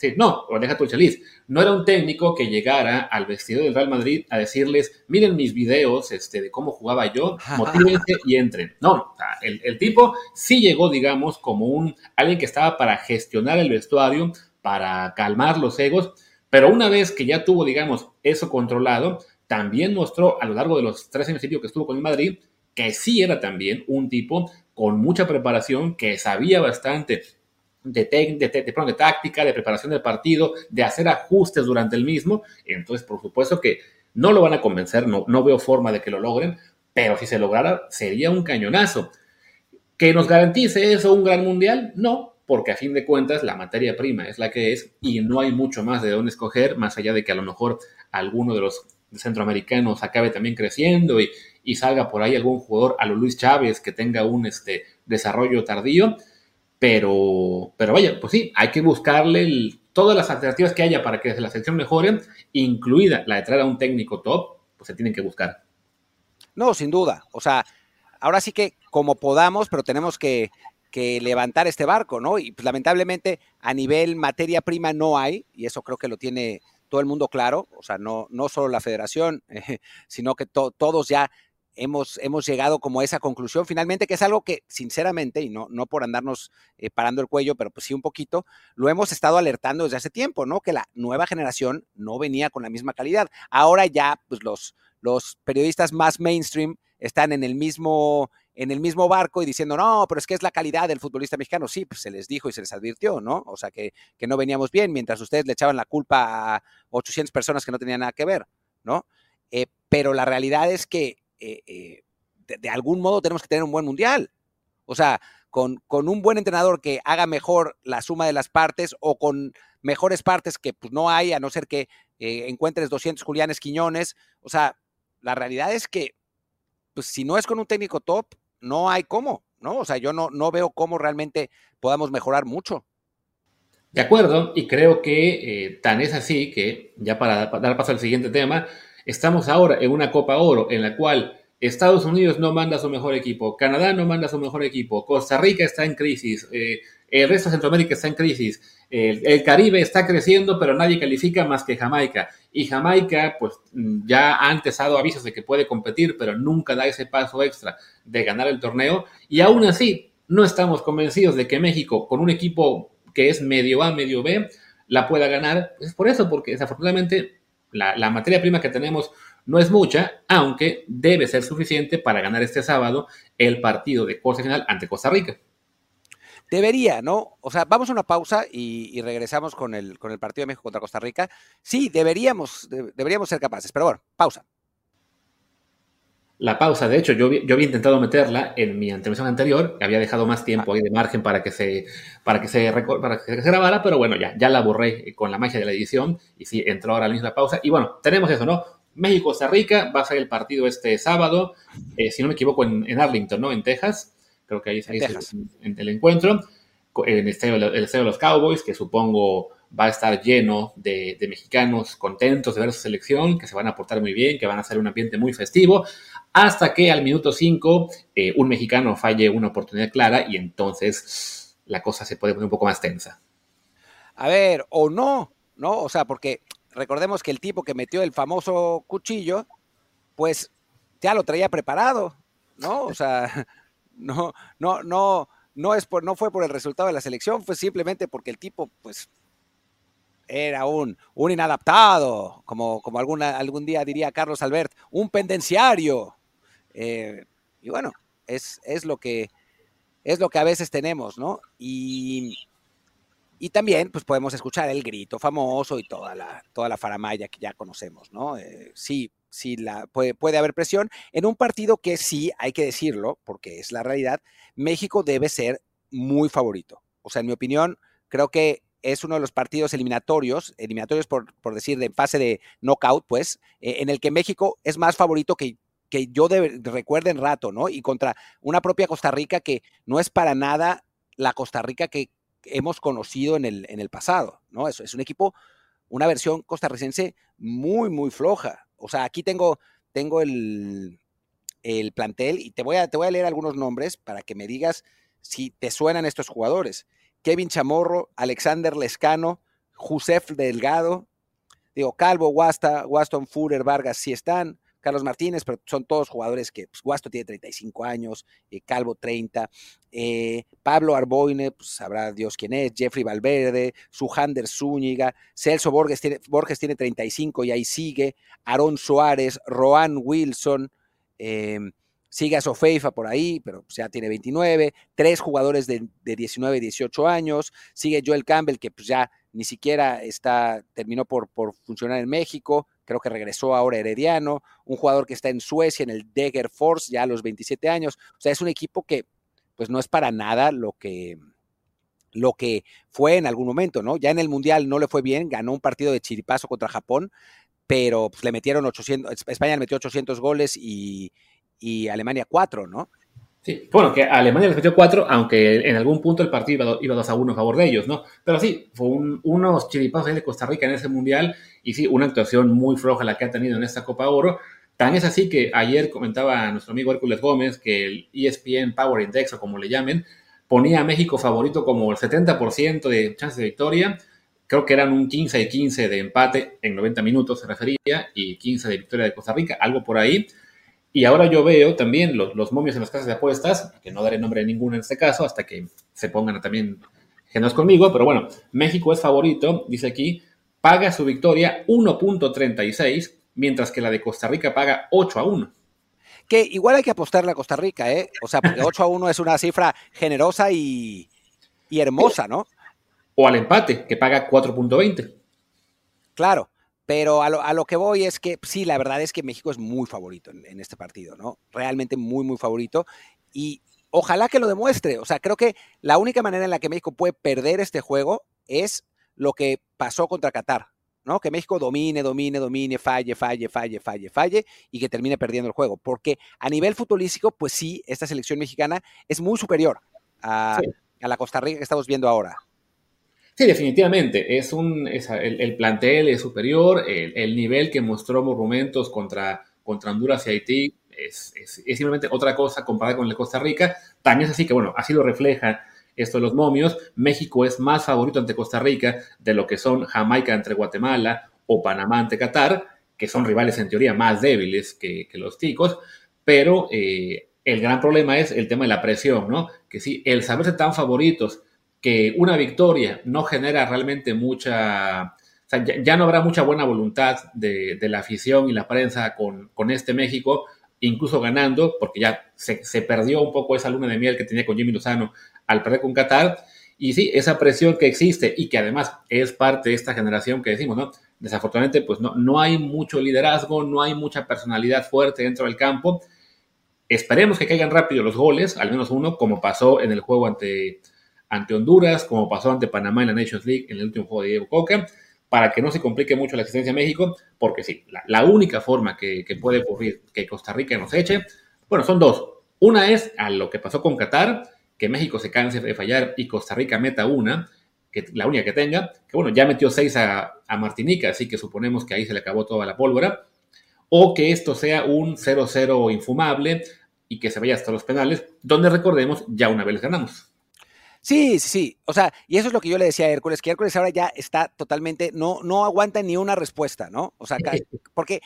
Sí, no, o deja tu chaliz. No era un técnico que llegara al vestido del Real Madrid a decirles, miren mis videos este, de cómo jugaba yo, motívense y entren. No, el, el, tipo sí llegó, digamos, como un alguien que estaba para gestionar el vestuario, para calmar los egos, pero una vez que ya tuvo, digamos, eso controlado, también mostró a lo largo de los tres años y medio que estuvo con el Madrid que sí era también un tipo con mucha preparación, que sabía bastante de, de, táctica, de preparación del partido, de hacer ajustes durante el mismo. Entonces, por supuesto que no lo van a convencer, no, no veo forma de que lo logren, pero si se lograra, sería un cañonazo. ¿Que nos garantice eso un gran mundial? No, porque a fin de cuentas la materia prima es la que es y no hay mucho más de dónde escoger, más allá de que a lo mejor alguno de los centroamericanos acabe también creciendo y, y salga por ahí algún jugador a lo Luis Chávez que tenga un este, desarrollo tardío pero, pero vaya, pues sí, hay que buscarle todas las alternativas que haya para que la selección mejore, incluida la de traer a un técnico top, pues se tienen que buscar. No, sin duda. O sea, ahora sí que como podamos, pero tenemos que, levantar este barco, ¿no? Y pues, lamentablemente a nivel materia prima no hay, y eso creo que lo tiene todo el mundo claro, o sea, no, no solo la federación, sino que todos ya hemos, hemos llegado como a esa conclusión finalmente, que es algo que sinceramente, y no, no por andarnos eh, parando el cuello, pero pues sí un poquito, lo hemos estado alertando desde hace tiempo, ¿no? Que la nueva generación no venía con la misma calidad. Ahora ya, pues los, los periodistas más mainstream están en el mismo en el mismo barco y diciendo, no, pero es que es la calidad del futbolista mexicano. Sí, pues se les dijo y se les advirtió, ¿no? O sea, que, que no veníamos bien, mientras ustedes le echaban la culpa a 800 personas que no tenían nada que ver, ¿no? Eh, pero la realidad es que eh, eh, de, algún modo tenemos que tener un buen mundial. O sea, con, con, un buen entrenador que haga mejor la suma de las partes o con mejores partes que pues, no hay, a no ser que eh, encuentres 200 Julianes Quiñones. O sea, la realidad es que, pues si no es con un técnico top, no hay cómo, ¿no? O sea, yo no, no veo cómo realmente podamos mejorar mucho. De acuerdo, y creo que eh, tan es así que, ya para, dar paso al siguiente tema, estamos ahora en una Copa Oro en la cual Estados Unidos no manda su mejor equipo, Canadá no manda su mejor equipo, Costa Rica está en crisis, eh, el resto de Centroamérica está en crisis, el, Caribe está creciendo, pero nadie califica más que Jamaica. Y Jamaica, pues mm, ya ha antes dado avisos de que puede competir, pero nunca da ese paso extra de ganar el torneo. Y aún así, no estamos convencidos de que México, con un equipo que es medio A, medio B, la pueda ganar. Es por eso, porque desafortunadamente la, materia prima que tenemos no es mucha, aunque debe ser suficiente para ganar este sábado el partido de cuarta final ante Costa Rica. Debería, ¿no? O sea, vamos a una pausa y, regresamos con el, con el partido de México contra Costa Rica. Sí, deberíamos, deberíamos ser capaces, pero bueno, pausa. La pausa, de hecho, yo, yo había intentado meterla en mi intervención anterior, había dejado más tiempo ahí de margen para que se, para que se, para que se grabara, pero bueno, ya, ya la borré con la magia de la edición y sí, entró ahora mismo la pausa. Y bueno, tenemos eso, ¿no? México-Costa Rica va a ser el partido este sábado, eh, si no me equivoco, en, en Arlington, ¿no? En Texas creo que ahí, es el, el, encuentro, en el estadio, de los Cowboys, que supongo va a estar lleno de, mexicanos contentos de ver su selección, que se van a portar muy bien, que van a hacer un ambiente muy festivo, hasta que al minuto 5 eh, un mexicano falle una oportunidad clara y entonces la cosa se puede poner un poco más tensa. A ver, o no, ¿no? O sea, porque recordemos que el tipo que metió el famoso cuchillo, pues ya lo traía preparado, ¿no? O sea, no, no, no, no, es por, no fue por el resultado de la selección, fue simplemente porque el tipo, pues, era un, un inadaptado, como, como alguna, algún día diría Carlos Albert, un pendenciario. Eh, y bueno, es, es, lo que, es lo que a veces tenemos, ¿no? Y, y también, pues podemos escuchar el grito famoso y toda la, toda la faramaya que ya conocemos, ¿no? Eh, sí, sí la, puede, puede haber presión en un partido que sí, hay que decirlo, porque es la realidad, México debe ser muy favorito. O sea, en mi opinión, creo que es uno de los partidos eliminatorios, eliminatorios por, por decir de fase de knockout, pues, eh, en el que México es más favorito que, que yo de, recuerde en rato, ¿no? Y contra una propia Costa Rica que no es para nada la Costa Rica que hemos conocido en el, en el pasado, ¿no? Es, un equipo, una versión costarricense muy, muy floja. O sea, aquí tengo, tengo el, plantel y te voy, a, te voy a leer algunos nombres para que me digas si te suenan estos jugadores. Kevin Chamorro, Alexander Lescano, Josef Delgado, digo, Calvo, Wasta, Waston, Fuller, Vargas, sí están, Carlos Martínez, pero son todos jugadores que, pues, Guasto tiene 35 años, eh, Calvo 30, eh, Pablo Arboine, pues sabrá Dios quién es, Jeffrey Valverde, Sujander Zúñiga, Celso Borges tiene, Borges tiene 35 y ahí sigue, Aarón Suárez, Roan Wilson, eh, sigue a Sofeifa por ahí, pero pues, ya tiene 29, tres jugadores de, de 19 y 18 años, sigue Joel Campbell, que pues ya ni siquiera está, terminó por, por funcionar en México, creo que regresó ahora Herediano, un jugador que está en Suecia, en el Degger Force, ya a los 27 años. O sea, es un equipo que pues no es para nada lo que, lo que fue en algún momento, ¿no? Ya en el Mundial no le fue bien, ganó un partido de chiripazo contra Japón, pero pues, le metieron 800, España le metió 800 goles y, y Alemania 4, ¿no? Sí, bueno, que Alemania les metió cuatro, aunque en algún punto el partido iba, 2 a 1 a favor de ellos, ¿no? Pero sí, fue unos chiripazos de Costa Rica en ese mundial y sí, una actuación muy floja la que ha tenido en esta Copa Oro. Tan es así que ayer comentaba nuestro amigo Hércules Gómez que el ESPN Power Index, o como le llamen, ponía a México favorito como el 70% de chances de victoria. Creo que eran un 15 y 15 de empate en 90 minutos, se refería, y 15 de victoria de Costa Rica, algo por ahí. Y ahora yo veo también los, los, momios en las casas de apuestas, que no daré nombre de ninguno en este caso, hasta que se pongan también genos conmigo, pero bueno, México es favorito, dice aquí, paga su victoria 1.36, mientras que la de Costa Rica paga 8 a 1. Que igual hay que apostarle a Costa Rica, ¿eh? O sea, porque 8 a 1 es una cifra generosa y, y hermosa, ¿no? O al empate, que paga 4.20. Claro, pero a lo, a lo, que voy es que sí, la verdad es que México es muy favorito en, en, este partido, ¿no? Realmente muy, muy favorito. Y ojalá que lo demuestre. O sea, creo que la única manera en la que México puede perder este juego es lo que pasó contra Qatar, ¿no? Que México domine, domine, domine, falle, falle, falle, falle, falle y que termine perdiendo el juego. Porque a nivel futbolístico, pues sí, esta selección mexicana es muy superior a, sí. a la Costa Rica que estamos viendo ahora. Sí, definitivamente. Es un, el, plantel es superior, el, nivel que mostró Monumentos contra, contra Honduras y Haití es, simplemente otra cosa comparada con de Costa Rica. También es así que, bueno, así lo refleja esto de los momios. México es más favorito ante Costa Rica de lo que son Jamaica entre Guatemala o Panamá ante Qatar, que son rivales en teoría más débiles que, los ticos, pero eh, el gran problema es el tema de la presión, ¿no? Que si el saberse tan favoritos que una victoria no genera realmente mucha, o sea, ya, no habrá mucha buena voluntad de, la afición y la prensa con, este México, incluso ganando, porque ya se, perdió un poco esa luna de miel que tenía con Jimmy Lozano al perder con Qatar. Y sí, esa presión que existe y que además es parte de esta generación que decimos, ¿no? Desafortunadamente, pues no, no hay mucho liderazgo, no hay mucha personalidad fuerte dentro del campo. Esperemos que caigan rápido los goles, al menos uno, como pasó en el juego ante, ante Honduras, como pasó ante Panamá en la Nations League en el último juego de Diego Coca, para que no se complique mucho la existencia de México, porque sí, la, única forma que, puede ocurrir que Costa Rica nos eche, bueno, son dos. Una es a lo que pasó con Qatar, que México se canse de fallar y Costa Rica meta una, que la única que tenga, que bueno, ya metió seis a, a Martinica, así que suponemos que ahí se le acabó toda la pólvora, o que esto sea un 0-0 infumable y que se vaya hasta los penales, donde recordemos, ya una vez ganamos. Sí, sí, sí. O sea, y eso es lo que yo le decía a Hércules, que Hércules ahora ya está totalmente, no, no aguanta ni una respuesta, ¿no? O sea, porque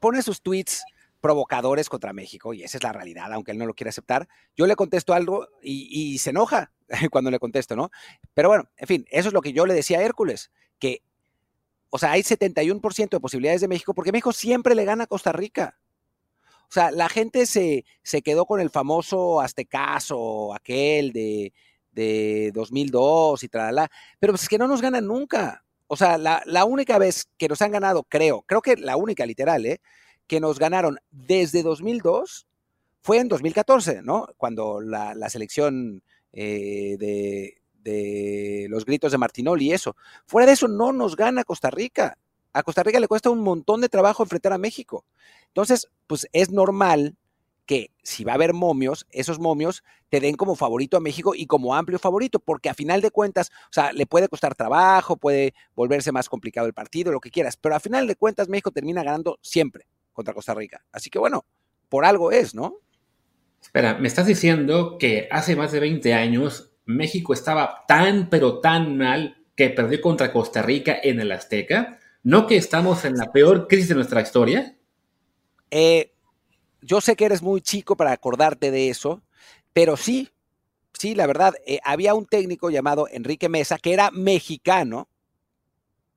pone sus tweets provocadores contra México, y esa es la realidad, aunque él no lo quiera aceptar. Yo le contesto algo y, se enoja cuando le contesto, ¿no? Pero bueno, en fin, eso es lo que yo le decía a Hércules, que, o sea, hay 71% de posibilidades de México, porque México siempre le gana a Costa Rica. O sea, la gente se, se quedó con el famoso aztecaso, aquel de de 2002 y tal, pero pues es que no nos ganan nunca. O sea, la, única vez que nos han ganado, creo, creo que la única literal, ¿eh? que nos ganaron desde 2002 fue en 2014, ¿no? Cuando la, selección eh, de, de, los gritos de Martinoli y eso. Fuera de eso, no nos gana Costa Rica. A Costa Rica le cuesta un montón de trabajo enfrentar a México. Entonces, pues es normal que si va a haber momios, esos momios te den como favorito a México y como amplio favorito, porque a final de cuentas, o sea, le puede costar trabajo, puede volverse más complicado el partido, lo que quieras, pero a final de cuentas México termina ganando siempre contra Costa Rica. Así que bueno, por algo es, ¿no? Espera, me estás diciendo que hace más de 20 años México estaba tan, pero tan mal que perdió contra Costa Rica en el Azteca. ¿No que estamos en la peor crisis de nuestra historia? Eh, yo sé que eres muy chico para acordarte de eso, pero sí, sí, la verdad, eh, había un técnico llamado Enrique Mesa que era mexicano,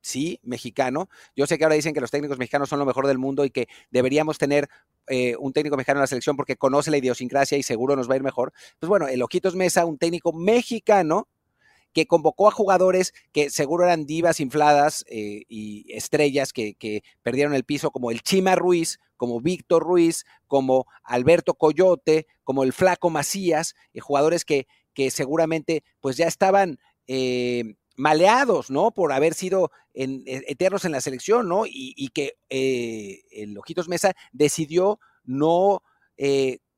sí, mexicano. Yo sé que ahora dicen que los técnicos mexicanos son lo mejor del mundo y que deberíamos tener eh, un técnico mexicano en la selección porque conoce la idiosincrasia y seguro nos va a ir mejor. Pues bueno, el Ojitos Mesa, un técnico mexicano que convocó a jugadores que seguro eran divas infladas eh, y estrellas que, perdieron el piso, como el Chima Ruiz, como Víctor Ruiz, como Alberto Coyote, como el Flaco Macías, eh, jugadores que, que, seguramente pues ya estaban eh, maleados, ¿no? Por haber sido en, eternos en la selección, ¿no? Y, y que el Ojitos Mesa decidió no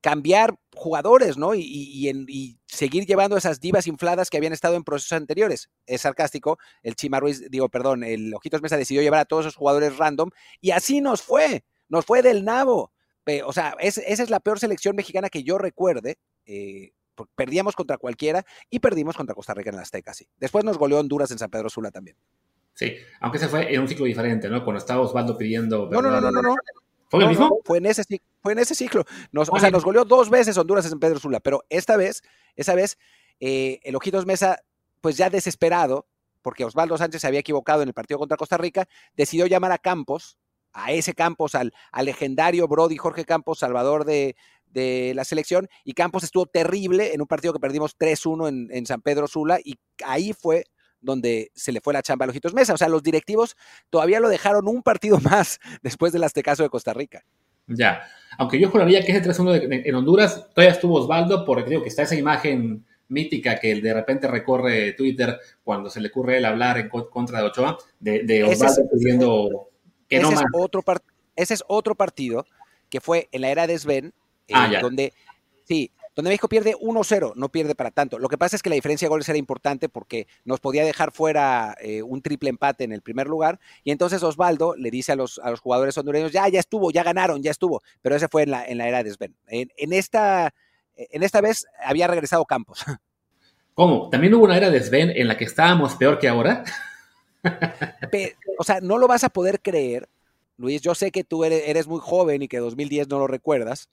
cambiar jugadores, ¿no? Y, seguir llevando esas divas infladas que habían estado en procesos anteriores. Es sarcástico, el Chima Ruiz, digo, perdón, el Ojitos Mesa decidió llevar a todos esos jugadores random y así nos fue, nos fue del nabo. O sea, esa es la peor selección mexicana que yo recuerde. Eh, perdíamos contra cualquiera y perdimos contra Costa Rica en la Azteca, sí. Después nos goleó Honduras en San Pedro Sula también. Sí, aunque se fue en un ciclo diferente, ¿no? Cuando estaba Osvaldo pidiendo... No, no, no, no, no. ¿Fue el mismo? fue en ese, fue en ese ciclo. Nos, o sea, nos goleó dos veces Honduras en Pedro Sula, pero esta vez, esa vez, eh, el Ojitos Mesa, pues ya desesperado, porque Osvaldo Sánchez se había equivocado en el partido contra Costa Rica, decidió llamar a Campos, a ese Campos, al, al legendario Brody Jorge Campos, salvador de, de, la selección, y Campos estuvo terrible en un partido que perdimos 3-1 en, en San Pedro Sula, y ahí fue donde se le fue la chamba a Ojitos Mesa. O sea, los directivos todavía lo dejaron un partido más después del Aztecaso de Costa Rica. Ya, aunque yo juraría que ese 3-1 en Honduras todavía estuvo Osvaldo, porque digo que está esa imagen mítica que de repente recorre Twitter cuando se le ocurre el hablar en contra de Ochoa, de, Osvaldo pidiendo que no es Otro ese es otro partido que fue en la era de Sven, ah, eh, donde, sí, donde México pierde 1-0, no pierde para tanto. Lo que pasa es que la diferencia de goles era importante porque nos podía dejar fuera eh, un triple empate en el primer lugar y entonces Osvaldo le dice a los, a los jugadores hondureños, ya, ya estuvo, ya ganaron, ya estuvo, pero ese fue en la, en la era de Sven. En, en, esta, en esta vez había regresado Campos. ¿Cómo? ¿También hubo una era de Sven en la que estábamos peor que ahora? o sea, no lo vas a poder creer, Luis, yo sé que tú eres, eres muy joven y que 2010 no lo recuerdas,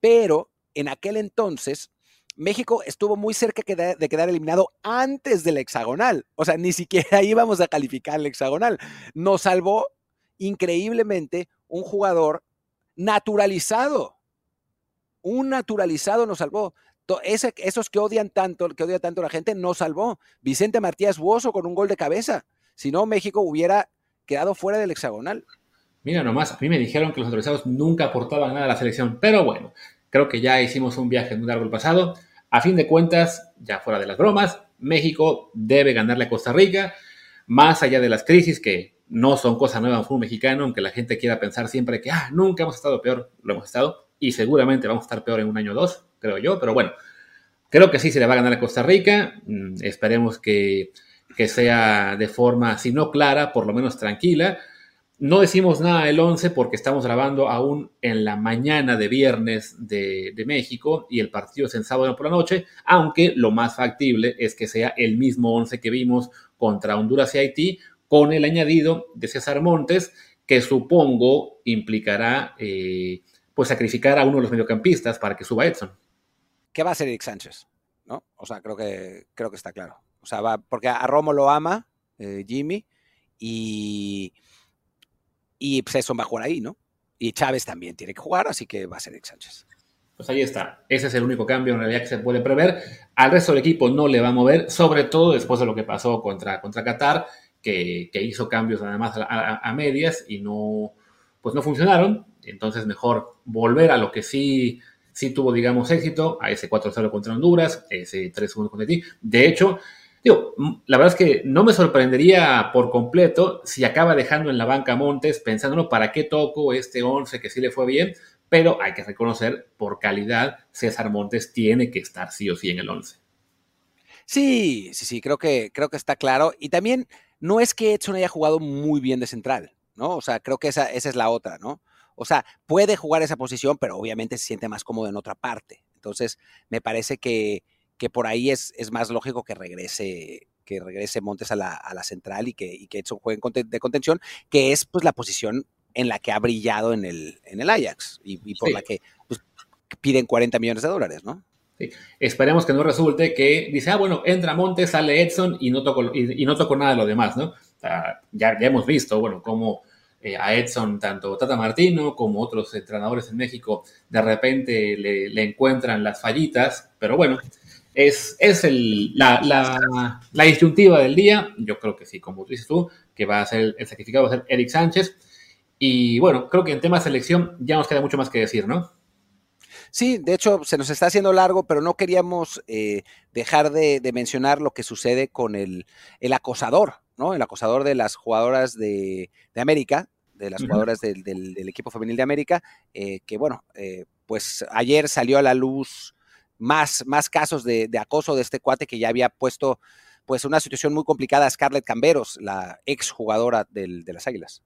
pero en aquel entonces México estuvo muy cerca de quedar eliminado antes del hexagonal. O sea, ni siquiera íbamos a calificar el hexagonal. Nos salvó increíblemente un jugador naturalizado. Un naturalizado nos salvó. Esos que odian tanto, que odia tanto la gente, nos salvó. Vicente Martínez Buoso con un gol de cabeza. Si no, México hubiera quedado fuera del hexagonal. Mira nomás, a mí me dijeron que los naturalizados nunca aportaban nada a la selección, pero bueno, Creo que ya hicimos un viaje muy largo el pasado. A fin de cuentas, ya fuera de las bromas, México debe ganarle a Costa Rica, más allá de las crisis que no son cosas nuevas en fútbol mexicano, aunque la gente quiera pensar siempre que ah, nunca hemos estado peor, lo hemos estado, y seguramente vamos a estar peor en un año o dos, creo yo, pero bueno, creo que sí se le va a ganar a Costa Rica, mm, esperemos que, que sea de forma, si no clara, por lo menos tranquila, no decimos nada del 11 porque estamos grabando aún en la mañana de viernes de, México y el partido es en sábado por la noche, aunque lo más factible es que sea el mismo 11 que vimos contra Honduras y Haití, con el añadido de César Montes, que supongo implicará eh, pues sacrificar a uno de los mediocampistas para que suba Edson. ¿Qué va a hacer Eric Sánchez? ¿No? O sea, creo que, creo que está claro. O sea, va, porque a Romo lo ama, eh, Jimmy, y y pues eso va a jugar ahí, ¿no? Y Chávez también tiene que jugar, así que va a ser Eric Sánchez. Pues ahí está. Ese es el único cambio en realidad que se puede prever. Al resto del equipo no le va a mover, sobre todo después de lo que pasó contra, contra Qatar, que, hizo cambios además a, medias y no, pues no funcionaron. Entonces mejor volver a lo que sí, sí tuvo, digamos, éxito, a ese 4-0 contra Honduras, ese 3-1 contra ti. De hecho, la verdad es que no me sorprendería por completo si acaba dejando en la banca Montes pensándolo para qué toco este 11 que sí le fue bien, pero hay que reconocer por calidad César Montes tiene que estar sí o sí en el 11. Sí, sí, sí, creo que, creo que está claro. Y también no es que Edson haya jugado muy bien de central, ¿no? O sea, creo que esa, esa es la otra, ¿no? O sea, puede jugar esa posición, pero obviamente se siente más cómodo en otra parte. Entonces, me parece que, que por ahí es, es más lógico que regrese que regrese Montes a la, a la central y que, y que Edson juegue de contención, que es pues la posición en la que ha brillado en el, en el Ajax y, por la que pues, piden 40 millones de dólares, ¿no? Sí. Esperemos que no resulte que dice, ah, bueno, entra Montes, sale Edson y no toco, y, no toco nada de lo demás, ¿no? ya, ya hemos visto, bueno, cómo eh, a Edson, tanto Tata Martino como otros entrenadores en México, de repente le, le encuentran las fallitas, pero bueno, es, es el, la, la, la, instructiva del día. Yo creo que sí, como dices tú, que va a ser el sacrificado, va a ser Eric Sánchez. Y bueno, creo que en tema de selección ya nos queda mucho más que decir, ¿no? Sí, de hecho se nos está haciendo largo, pero no queríamos eh, dejar de, mencionar lo que sucede con el, el, acosador, ¿no? El acosador de las jugadoras de, de América, de las jugadoras del, del, equipo femenil de América, eh, que bueno, eh, pues ayer salió a la luz más, más casos de, acoso de este cuate que ya había puesto pues una situación muy complicada a Scarlett Camberos, la ex jugadora de las Águilas.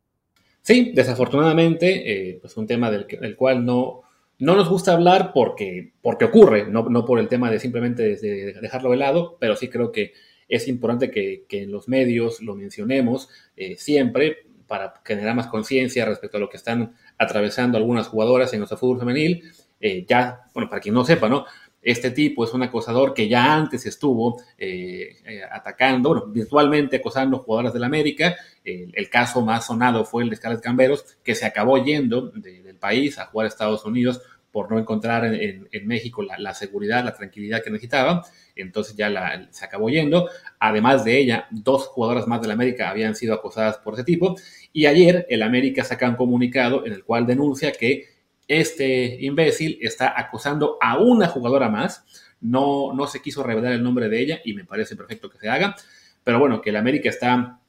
Sí, desafortunadamente, eh, pues un tema del, cual no, no nos gusta hablar porque, porque ocurre, no, no por el tema de simplemente dejarlo de lado, pero sí creo que es importante que, en los medios lo mencionemos eh, siempre para generar más conciencia respecto a lo que están atravesando algunas jugadoras en nuestro fútbol femenil. Eh, ya, bueno, para quien no sepa, ¿no? Este tipo es un acosador que ya antes estuvo eh, eh, atacando, bueno, virtualmente acosando jugadoras del América. el caso más sonado fue el de Scarlett Camberos, que se acabó yendo del país a jugar a Estados Unidos por no encontrar en, México la, seguridad, la tranquilidad que necesitaba. Entonces ya se acabó yendo. Además de ella, dos jugadoras más del América habían sido acosadas por ese tipo. Y ayer el América saca un comunicado en el cual denuncia que este imbécil está acusando a una jugadora más. No, no se quiso revelar el nombre de ella y me parece perfecto que se haga. Pero bueno, que el América está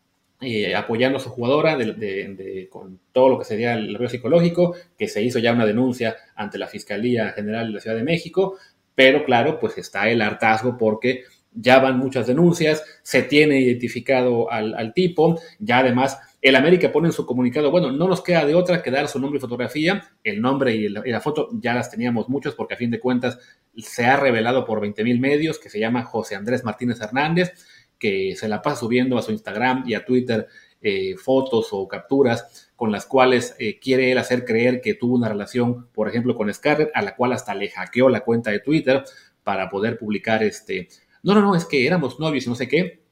eh, apoyando a su jugadora con todo lo que sería el río psicológico, que se hizo ya una denuncia ante la Fiscalía General de la Ciudad de México, pero claro, pues está el hartazgo porque ya van muchas denuncias, se tiene identificado al, tipo, ya además el América pone en su comunicado, bueno, no nos queda de otra que dar su nombre y fotografía, el nombre y la, foto ya las teníamos muchos porque a fin de cuentas se ha revelado por 20 mil medios que se llama José Andrés Martínez Hernández, que se la pasa subiendo a su Instagram y a Twitter eh, fotos o capturas con las cuales eh, quiere él hacer creer que tuvo una relación, por ejemplo, con Scarlett, a la cual hasta le hackeó la cuenta de Twitter para poder publicar este no, no, no, es que éramos novios y no sé qué.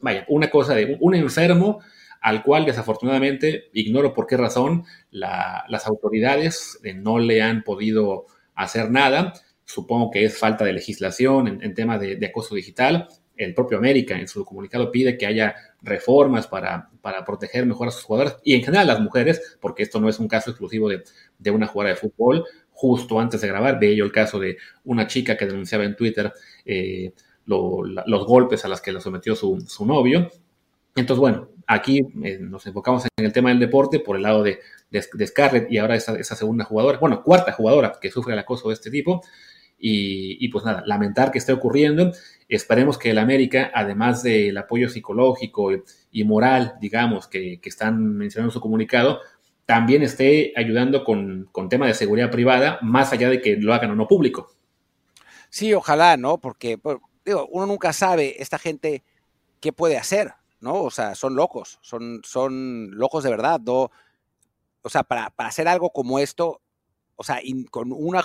Vaya, una cosa de un enfermo al cual desafortunadamente, ignoro por qué razón, las autoridades eh, no le han podido hacer nada. Supongo que es falta de legislación en, en temas de, acoso digital. El propio América en su comunicado pide que haya reformas para, para, proteger mejor a sus jugadores y en general a las mujeres, porque esto no es un caso exclusivo de, de una jugadora de fútbol. Justo antes de grabar, veía yo el caso de una chica que denunciaba en Twitter eh, los golpes a los que le sometió su, novio. Entonces, bueno, aquí eh, nos enfocamos en el tema del deporte por el lado de, Scarlett y ahora esa, esa, segunda jugadora, bueno, cuarta jugadora que sufre el acoso de este tipo. Y, pues nada, lamentar que esté ocurriendo. Esperemos que el América, además del apoyo psicológico y, moral, digamos, que, están mencionando en su comunicado, también esté ayudando con, con tema de seguridad privada, más allá de que lo hagan o no público. Sí, ojalá, ¿no? Porque uno nunca sabe esta gente qué puede hacer, ¿no? O sea, son locos, son, son locos de verdad. O sea, para, hacer algo como esto, o sea, con una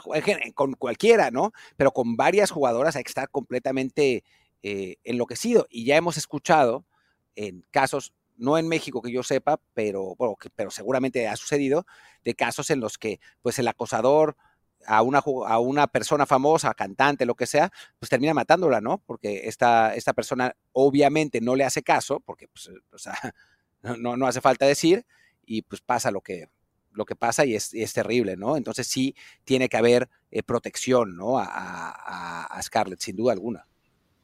con cualquiera, ¿no? Pero con varias jugadoras hay que estar completamente eh, enloquecido. Y ya hemos escuchado en casos, no en México que yo sepa, pero, bueno, pero seguramente ha sucedido, de casos en los que pues el acosador a una, a una persona famosa, cantante, lo que sea, pues termina matándola, ¿no? Porque esta, esta persona obviamente no le hace caso, porque pues, sea, no, no hace falta decir, y pues pasa lo que, lo que pasa y es, terrible, ¿no? Entonces sí tiene que haber eh, protección, ¿no? A, a, a, Scarlett, sin duda alguna.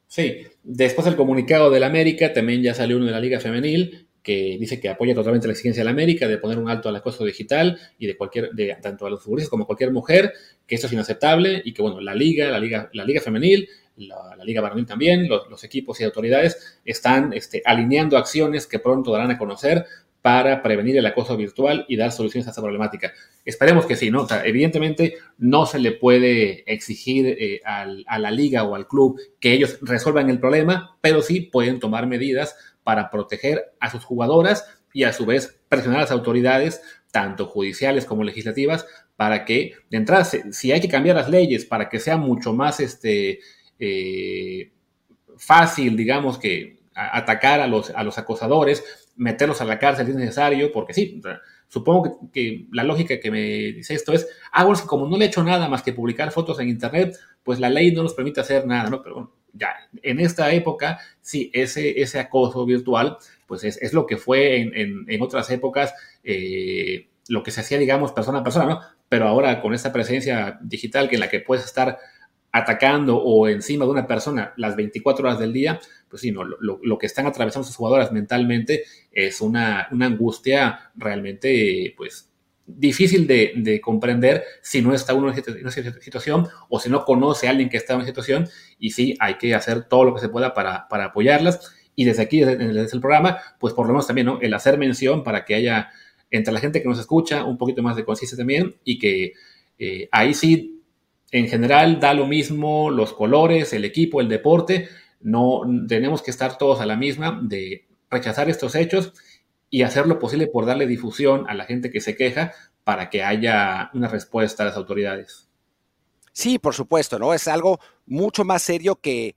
Sí, después del comunicado del América también ya salió uno de la Liga Femenil que dice que apoya totalmente la exigencia de la América de poner un alto al acoso digital y de cualquier, de, tanto a los futbolistas como a cualquier mujer, que esto es inaceptable y que, bueno, la liga, la liga, la liga femenil, la, liga varonil también, los, equipos y autoridades están este, alineando acciones que pronto darán a conocer para prevenir el acoso virtual y dar soluciones a esta problemática. Esperemos que sí, ¿no? evidentemente no se le puede exigir eh, a la liga o al club que ellos resuelvan el problema, pero sí pueden tomar medidas para proteger a sus jugadoras y a su vez presionar a las autoridades, tanto judiciales como legislativas, para que, de entrada, si hay que cambiar las leyes para que sea mucho más este, eh, fácil, digamos, que atacar a los, a los acosadores, meterlos a la cárcel si es necesario, porque sí, supongo que, la lógica que me dice esto es, ah, bueno, como no le he hecho nada más que publicar fotos en Internet, pues la ley no nos permite hacer nada, ¿no? Pero bueno, ya en esta época, sí, ese, ese acoso virtual, pues es, lo que fue en, otras épocas, eh, lo que se hacía, digamos, persona a persona, ¿no? Pero ahora con esta presencia digital que en la que puedes estar atacando o encima de una persona las 24 horas del día, pues sí, no, lo, que están atravesando sus jugadoras mentalmente es una, una angustia realmente, pues, difícil de, comprender si no está uno en una situación o si no conoce a alguien que está en una situación. Y sí hay que hacer todo lo que se pueda para, apoyarlas. Y desde aquí, desde, el programa, pues por lo menos también el hacer mención para que haya entre la gente que nos escucha un poquito más de conciencia también y que eh, ahí sí, en general, da lo mismo los colores, el equipo, el deporte, no tenemos que estar todos a la misma de rechazar estos hechos y hacer lo posible por darle difusión a la gente que se queja para que haya una respuesta a las autoridades. Sí, por supuesto, ¿no? Es algo mucho más serio que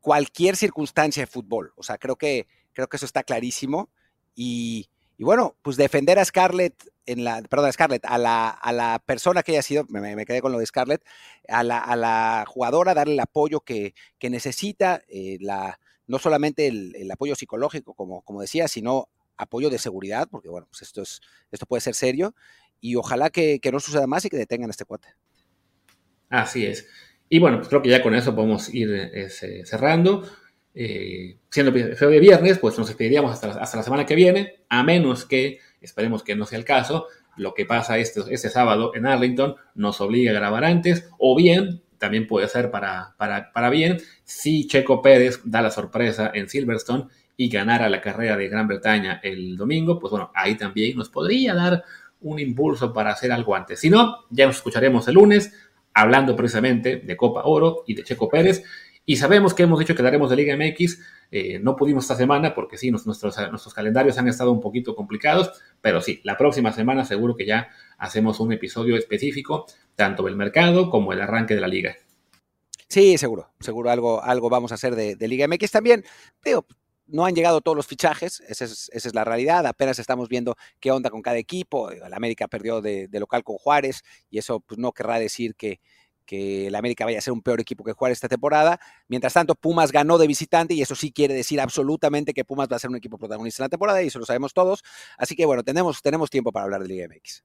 cualquier circunstancia de fútbol. O sea, creo que, creo que eso está clarísimo. Y, bueno, pues defender a Scarlett, en la, perdón, a Scarlett, a la, a la persona que haya sido, me, quedé con lo de Scarlett, a la, a la jugadora, darle el apoyo que, que necesita, eh, la, no solamente el, el, apoyo psicológico, como, como decía, sino apoyo de seguridad, porque bueno, pues esto, es, esto puede ser serio, y ojalá que, no suceda más y que detengan este cuate. Así es. Y bueno, pues creo que ya con eso podemos ir este, cerrando. Eh, siendo de viernes, pues nos despediríamos hasta la, hasta la semana que viene, a menos que, esperemos que no sea el caso, lo que pasa este, este sábado en Arlington nos obliga a grabar antes, o bien también puede ser para, para, para bien si Checo Pérez da la sorpresa en Silverstone y ganara la carrera de Gran Bretaña el domingo, pues bueno, ahí también nos podría dar un impulso para hacer algo antes. Si no, ya nos escucharemos el lunes hablando precisamente de Copa Oro y de Checo Pérez. Y sabemos que hemos dicho que daremos de Liga MX. Eh, no pudimos esta semana porque sí, nuestros, nuestros calendarios han estado un poquito complicados, pero sí, la próxima semana seguro que ya hacemos un episodio específico, tanto del mercado como el arranque de la liga. Sí, seguro, seguro algo, algo vamos a hacer de, Liga MX también. Veo, no han llegado todos los fichajes, esa es, la realidad, apenas estamos viendo qué onda con cada equipo, el América perdió de, local con Juárez y eso pues, no querrá decir que, que el América vaya a ser un peor equipo que Juárez esta temporada. Mientras tanto, Pumas ganó de visitante y eso sí quiere decir absolutamente que Pumas va a ser un equipo protagonista en la temporada y eso lo sabemos todos. Así que bueno, tenemos, tenemos tiempo para hablar de Liga MX.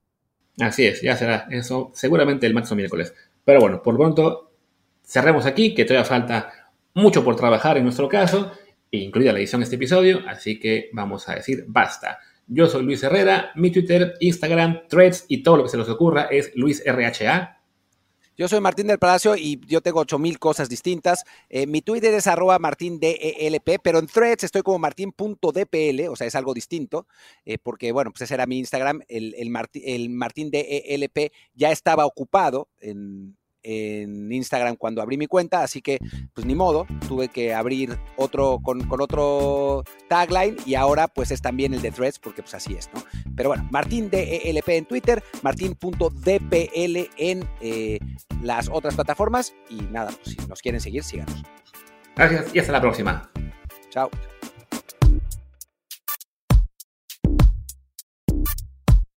Así es, ya será eso seguramente el martes o miércoles. Pero bueno, por pronto cerremos aquí, que todavía falta mucho por trabajar en nuestro caso incluida la edición de este episodio, así que vamos a decir basta. Yo soy Luis Herrera, mi Twitter, Instagram, Threads y todo lo que se les ocurra es LuisRHA. Yo soy Martín del Palacio y yo tengo 8000 cosas distintas. Eh, mi Twitter es arroba martindelp, pero en threads estoy como martin.dpl, o sea, es algo distinto, eh, porque bueno, pues ese era mi Instagram. El, el, el martindelp ya estaba ocupado en, en Instagram cuando abrí mi cuenta, así que pues ni modo, tuve que abrir otro con, otro tagline y ahora pues es también el de Threads porque pues así es, ¿no? Pero bueno, Martín DELP en Twitter, martín.dpl en eh, las otras plataformas y nada, pues si nos quieren seguir, síganos. Gracias y hasta la próxima. Chao.